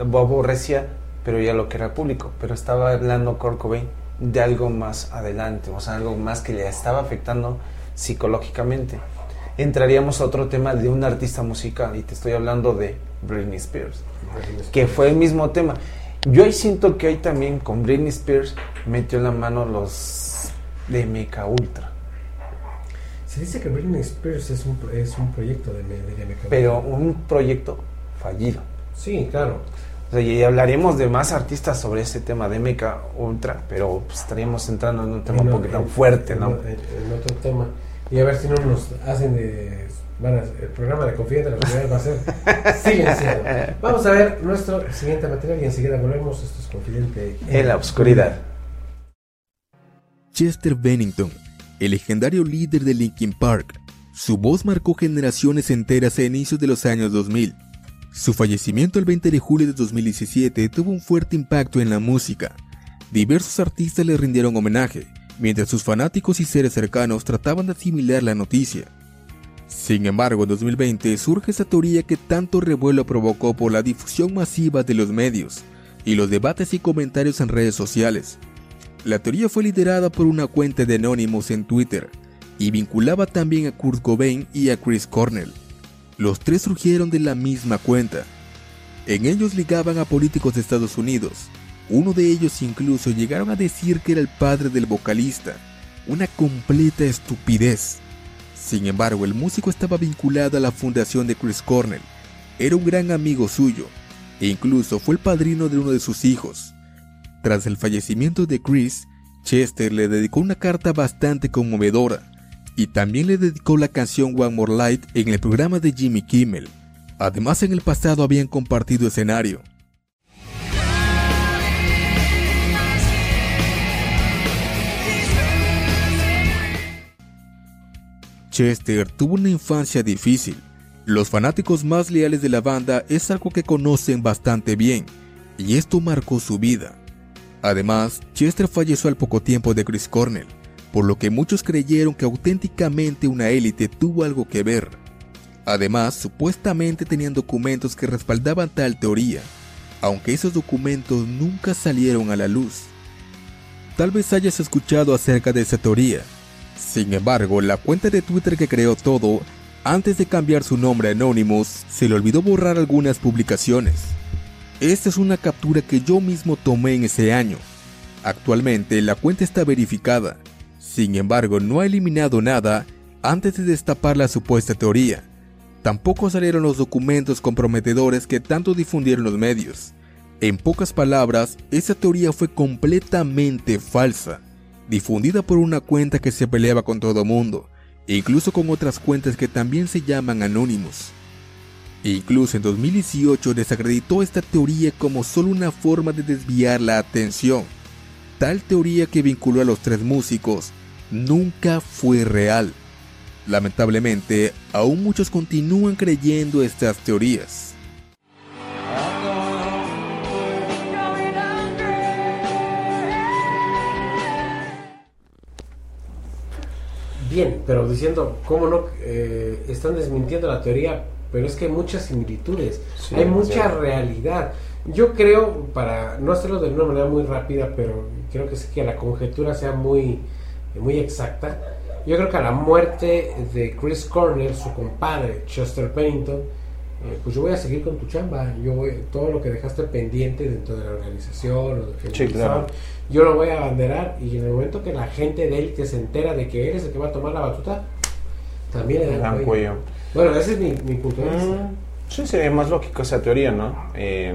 aborrecía, pero ya lo que era público. Pero estaba hablando Kurt Cobain de algo más adelante, o sea, algo más que le estaba afectando psicológicamente. Entraríamos a otro tema de un artista musical, y te estoy hablando de Britney Spears, que fue el mismo tema. Yo ahí siento que ahí también con Britney Spears metió en la mano los de MK Ultra. Se dice que Britney Spears es un, es un proyecto de, de, pero un proyecto fallido. Sí, claro. O sea, y hablaremos de más artistas sobre ese tema de MK Ultra, pero pues, estaríamos entrando en un tema un poquito en- fuerte, en- ¿no? En, en otro tema. Y a ver si no nos hacen de. van a- el programa de Confidente de la Comunidad va a ser (laughs) silenciado. Vamos a ver nuestro siguiente material y enseguida volvemos. Esto es Confidente En la oscuridad. Chester Bennington, el legendario líder de Linkin Park. Su voz marcó generaciones enteras a inicios de los años 2000. Su fallecimiento el 20 de julio de 2017 tuvo un fuerte impacto en la música. Diversos artistas le rindieron homenaje, mientras sus fanáticos y seres cercanos trataban de asimilar la noticia. Sin embargo, en 2020 surge esa teoría que tanto revuelo provocó por la difusión masiva de los medios y los debates y comentarios en redes sociales. La teoría fue liderada por una cuenta de anónimos en Twitter y vinculaba también a Kurt Cobain y a Chris Cornell. Los tres surgieron de la misma cuenta. En ellos ligaban a políticos de Estados Unidos. Uno de ellos incluso llegaron a decir que era el padre del vocalista. Una completa estupidez. Sin embargo, el músico estaba vinculado a la fundación de Chris Cornell. Era un gran amigo suyo e incluso fue el padrino de uno de sus hijos. Tras el fallecimiento de Chris, Chester le dedicó una carta bastante conmovedora y también le dedicó la canción One More Light en el programa de Jimmy Kimmel. Además, en el pasado habían compartido escenario. Chester tuvo una infancia difícil. Los fanáticos más leales de la banda es algo que conocen bastante bien, y esto marcó su vida. Además, Chester falleció al poco tiempo de Chris Cornell, por lo que muchos creyeron que auténticamente una élite tuvo algo que ver. Además, supuestamente tenían documentos que respaldaban tal teoría, aunque esos documentos nunca salieron a la luz. Tal vez hayas escuchado acerca de esa teoría. Sin embargo, la cuenta de Twitter que creó todo, antes de cambiar su nombre a Anonymous, se le olvidó borrar algunas publicaciones. Esta es una captura que yo mismo tomé en ese año. Actualmente la cuenta está verificada. Sin embargo, no ha eliminado nada antes de destapar la supuesta teoría. Tampoco salieron los documentos comprometedores que tanto difundieron los medios. En pocas palabras, esa teoría fue completamente falsa, difundida por una cuenta que se peleaba con todo mundo, incluso con otras cuentas que también se llaman anónimos. E incluso en 2018 desacreditó esta teoría como solo una forma de desviar la atención. Tal teoría que vinculó a los tres músicos nunca fue real. Lamentablemente, aún muchos continúan creyendo estas teorías. Bien, pero diciendo, ¿cómo no? Eh, están desmintiendo la teoría, pero es que hay muchas similitudes, Sí, hay mucha realidad. Yo creo, para no hacerlo de una manera muy rápida, pero creo que, sí que la conjetura sea muy, muy exacta, yo creo que a la muerte de Chris Cornell, su compadre, Chester Pennington, eh, pues yo voy a seguir con tu chamba, yo voy, todo lo que dejaste pendiente dentro de la organización, o de que Sí, claro. yo lo voy a abanderar y en el momento que la gente de élite se entera de que eres el que va a tomar la batuta, también le dan cuello. cuello. Bueno, ese es mi, mi punto de vista. Mm, sí, sería más lógico esa teoría, ¿no? Eh,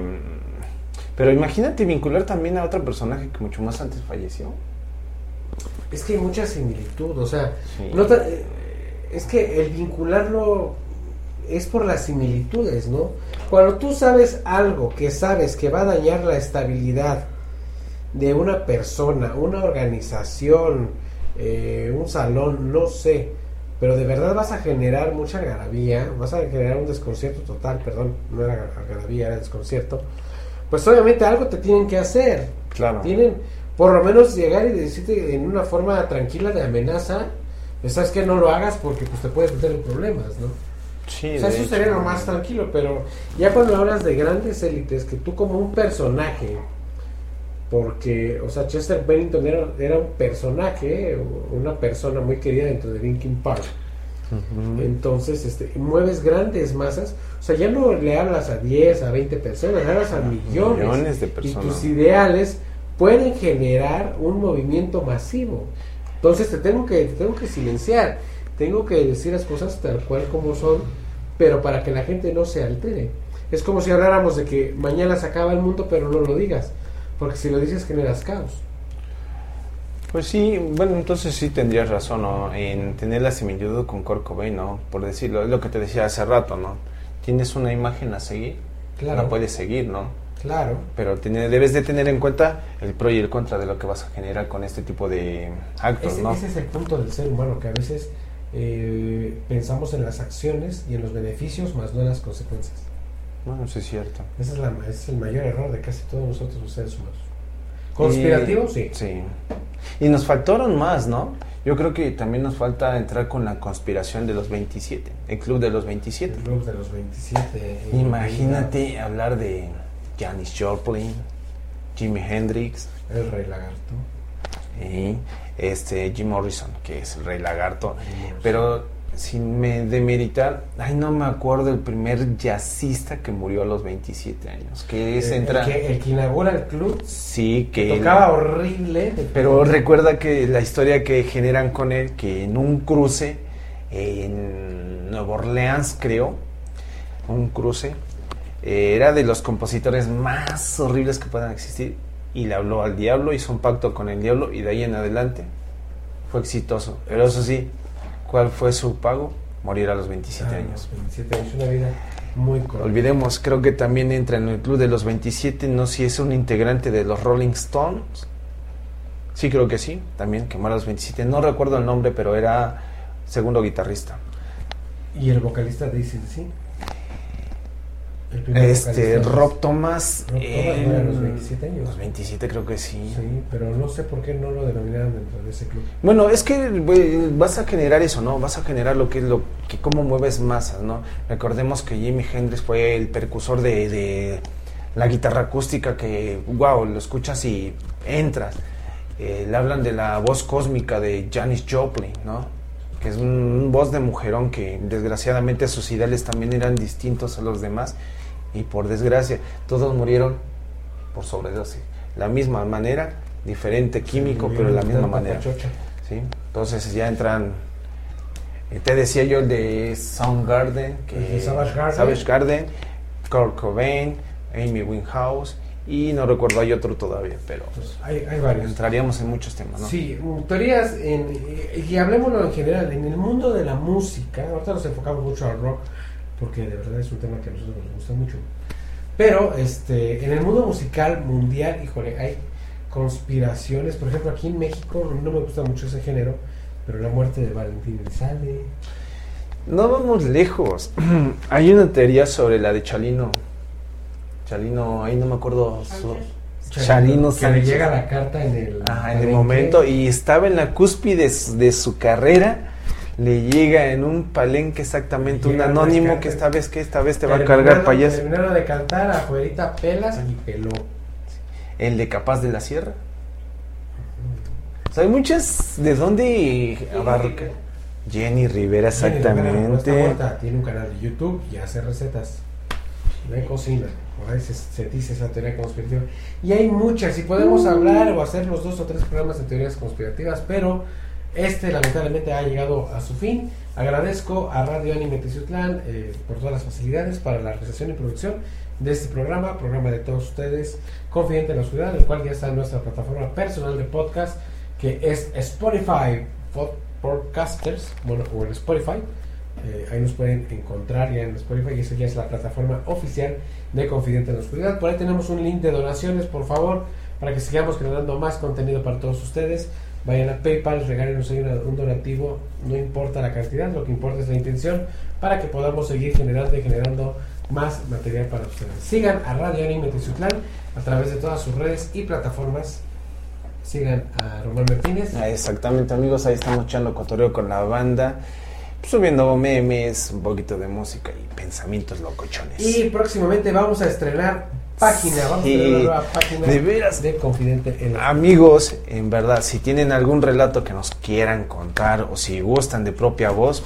pero imagínate vincular también a otro personaje que mucho más antes falleció. Es que hay mucha similitud, o sea, Sí. no eh, es que el vincularlo es por las similitudes, ¿no? Cuando tú sabes algo que sabes que va a dañar la estabilidad de una persona, una organización, eh, un salón, no sé, pero de verdad vas a generar mucha algarabía, vas a generar un desconcierto total, perdón, no era algarabía, era desconcierto, pues obviamente algo te tienen que hacer. Claro. Tienen por lo menos llegar y decirte en una forma tranquila de amenaza, pues, sabes que no lo hagas porque pues te puedes meter en problemas, ¿no? Sí, O sea, eso hecho. sería lo más tranquilo, pero ya cuando hablas de grandes élites, que tú como un personaje, porque, o sea, Chester Bennington era, era un personaje, o una persona muy querida dentro de Linkin Park. Entonces, este, mueves grandes masas, o sea, ya no le hablas a 10, a 20 personas, le hablas a millones. Millones de Y tus ideales pueden generar un movimiento masivo. Entonces te tengo que, te tengo que silenciar, tengo que decir las cosas tal cual como son, pero para que la gente no se altere. Es como si habláramos de que mañana se acaba el mundo, pero no lo digas, porque si lo dices generas caos. Pues sí, bueno, entonces sí tendrías razón, ¿no? En tener la similitud con Kurt Cobain, ¿no? Por decirlo, es lo que te decía hace rato, ¿no? Tienes una imagen a seguir, Claro. la puedes seguir, ¿no? Claro. Pero tiene- debes de tener en cuenta el pro y el contra de lo que vas a generar con este tipo de actos, Ese, ¿no? ese es el punto del ser humano, que a veces eh, pensamos en las acciones y en los beneficios, más no en las consecuencias. Bueno, eso es cierto. Ese es, la- ese es el mayor error de casi todos nosotros los seres humanos. ¿Conspirativo? Y- Sí. Sí. Y nos faltaron más, ¿no? Yo creo que también nos falta entrar con la conspiración de los 27, el club de los 27. El club de los 27. eh, Imagínate hablar de Janis Joplin, Jimi Hendrix, El rey lagarto. y este Jim Morrison, que es el rey lagarto. Pero sin me demeritar, ay, no me acuerdo el primer jazzista que murió a los 27 años. Que es El- entra. El, que, el que inaugura el club Sí, que. tocaba horrible. Pero recuerda que la historia que generan con él, que en un cruce en Nueva Orleans, creo, un cruce, eh, era de los compositores más horribles que puedan existir. Y le habló al diablo, hizo un pacto con el diablo y de ahí en adelante fue exitoso. Pero eso sí, ¿cuál fue su pago? Morir a los 27 Ah, años. 27 años, una vida muy corta. Olvidemos, creo que también entra en el club de los 27, no si es un integrante de los Rolling Stones. Sí, creo que sí, también que muere a los 27. No recuerdo el nombre, pero era segundo guitarrista. Y el vocalista de ACDC. Este. Rob Thomas. Rob Thomas en no era a los 27 años. Los 27 creo que sí. Sí, pero no sé por qué no lo denominaron dentro de ese club. Bueno, es que güey, vas a generar eso, ¿no? Vas a generar lo que es lo que cómo mueves masas, ¿no? Recordemos que Jimi Hendrix fue el precursor de, de la guitarra acústica que, wow, lo escuchas y entras. Eh, le hablan de la voz cósmica de Janis Joplin, ¿no? Que es un, un voz de mujerón que desgraciadamente sus ideales también eran distintos a los demás y por desgracia todos murieron por sobredosis. La misma manera, diferente químico, pero de la misma manera. ¿sí? Entonces ya entran. eh, Te decía yo el de Soundgarden, que Savage Garden. Savage Garden, Kurt Cobain, Amy Winehouse y no recuerdo hay otro todavía, pero Pues hay, hay varios. entraríamos en muchos temas, ¿no? Sí, mm, teorías, en, y hablemoslo en general, en el mundo de la música, ahorita nos enfocamos mucho al rock, porque de verdad es un tema que a nosotros nos gusta mucho. Pero este, en el mundo musical mundial, híjole, hay conspiraciones, por ejemplo, aquí en México no me gusta mucho ese género, pero la muerte de Valentín Elizalde, No vamos lejos. (clears throat) hay una teoría sobre la de Chalino. Chalino, ahí no me acuerdo. su- Chalino que le llega la carta en el, Ajá, en el momento y estaba en la cúspide de su, de su carrera. Le llega en un palenque exactamente un anónimo que esta vez que esta vez te va a cargar payaso. Terminaron de cantar, afuerita pelas y peló. El de Capaz de la Sierra. O sea, hay muchas de dónde abarca. Jenny Rivera, Jenny Rivera, no exactamente. muerta, tiene un canal de YouTube y hace recetas de cocina. Por ahí se, se dice esa teoría conspirativa. Y hay muchas, y podemos hablar o hacer los dos o tres programas de teorías conspirativas, pero este lamentablemente ha llegado a su fin. Agradezco a Radio Anime Teciutlán eh, por todas las facilidades para la realización y producción de este programa, programa de todos ustedes, Confidente en la Oscuridad, el cual ya está en nuestra plataforma personal de podcast, que es Spotify Pod- Podcasters, bueno, o en Spotify. Eh, ahí nos pueden encontrar ya en Spotify y esa ya es la plataforma oficial de Confidente en la Oscuridad. Por ahí tenemos un link de donaciones, por favor, para que sigamos generando más contenido para todos ustedes. Vayan a PayPal, regálenos ahí un donativo, no importa la cantidad, lo que importa es la intención para que podamos seguir generando y generando más material para ustedes. Sigan a Radio Anime Tizutlán a través de todas sus redes y plataformas. Sigan a Román Martínez. Ah, Exactamente, amigos, ahí estamos echando cotorreo con la banda, subiendo memes, un poquito de música y pensamientos locochones. Y próximamente vamos a estrenar página, vamos Sí, a una nueva página de veras. de Confidente en la Amigos, en verdad, si tienen algún relato que nos quieran contar o si gustan de propia voz,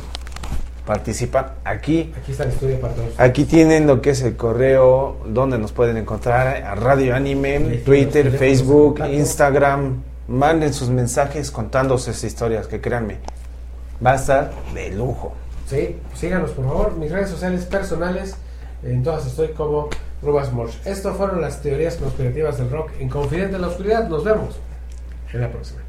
participan aquí. Aquí está el estudio para todos. Aquí tienen lo que es el correo donde nos pueden encontrar a Radio Anime, Twitter, Facebook. Instagram. Manden sus mensajes contándose sus historias, que créanme, va a estar de lujo. Sí, síganos por favor. Mis redes sociales personales, en todas estoy como Rubas Morch. Esto fueron las teorías conspirativas del rock en Confidente en la Oscuridad. Nos vemos en la próxima.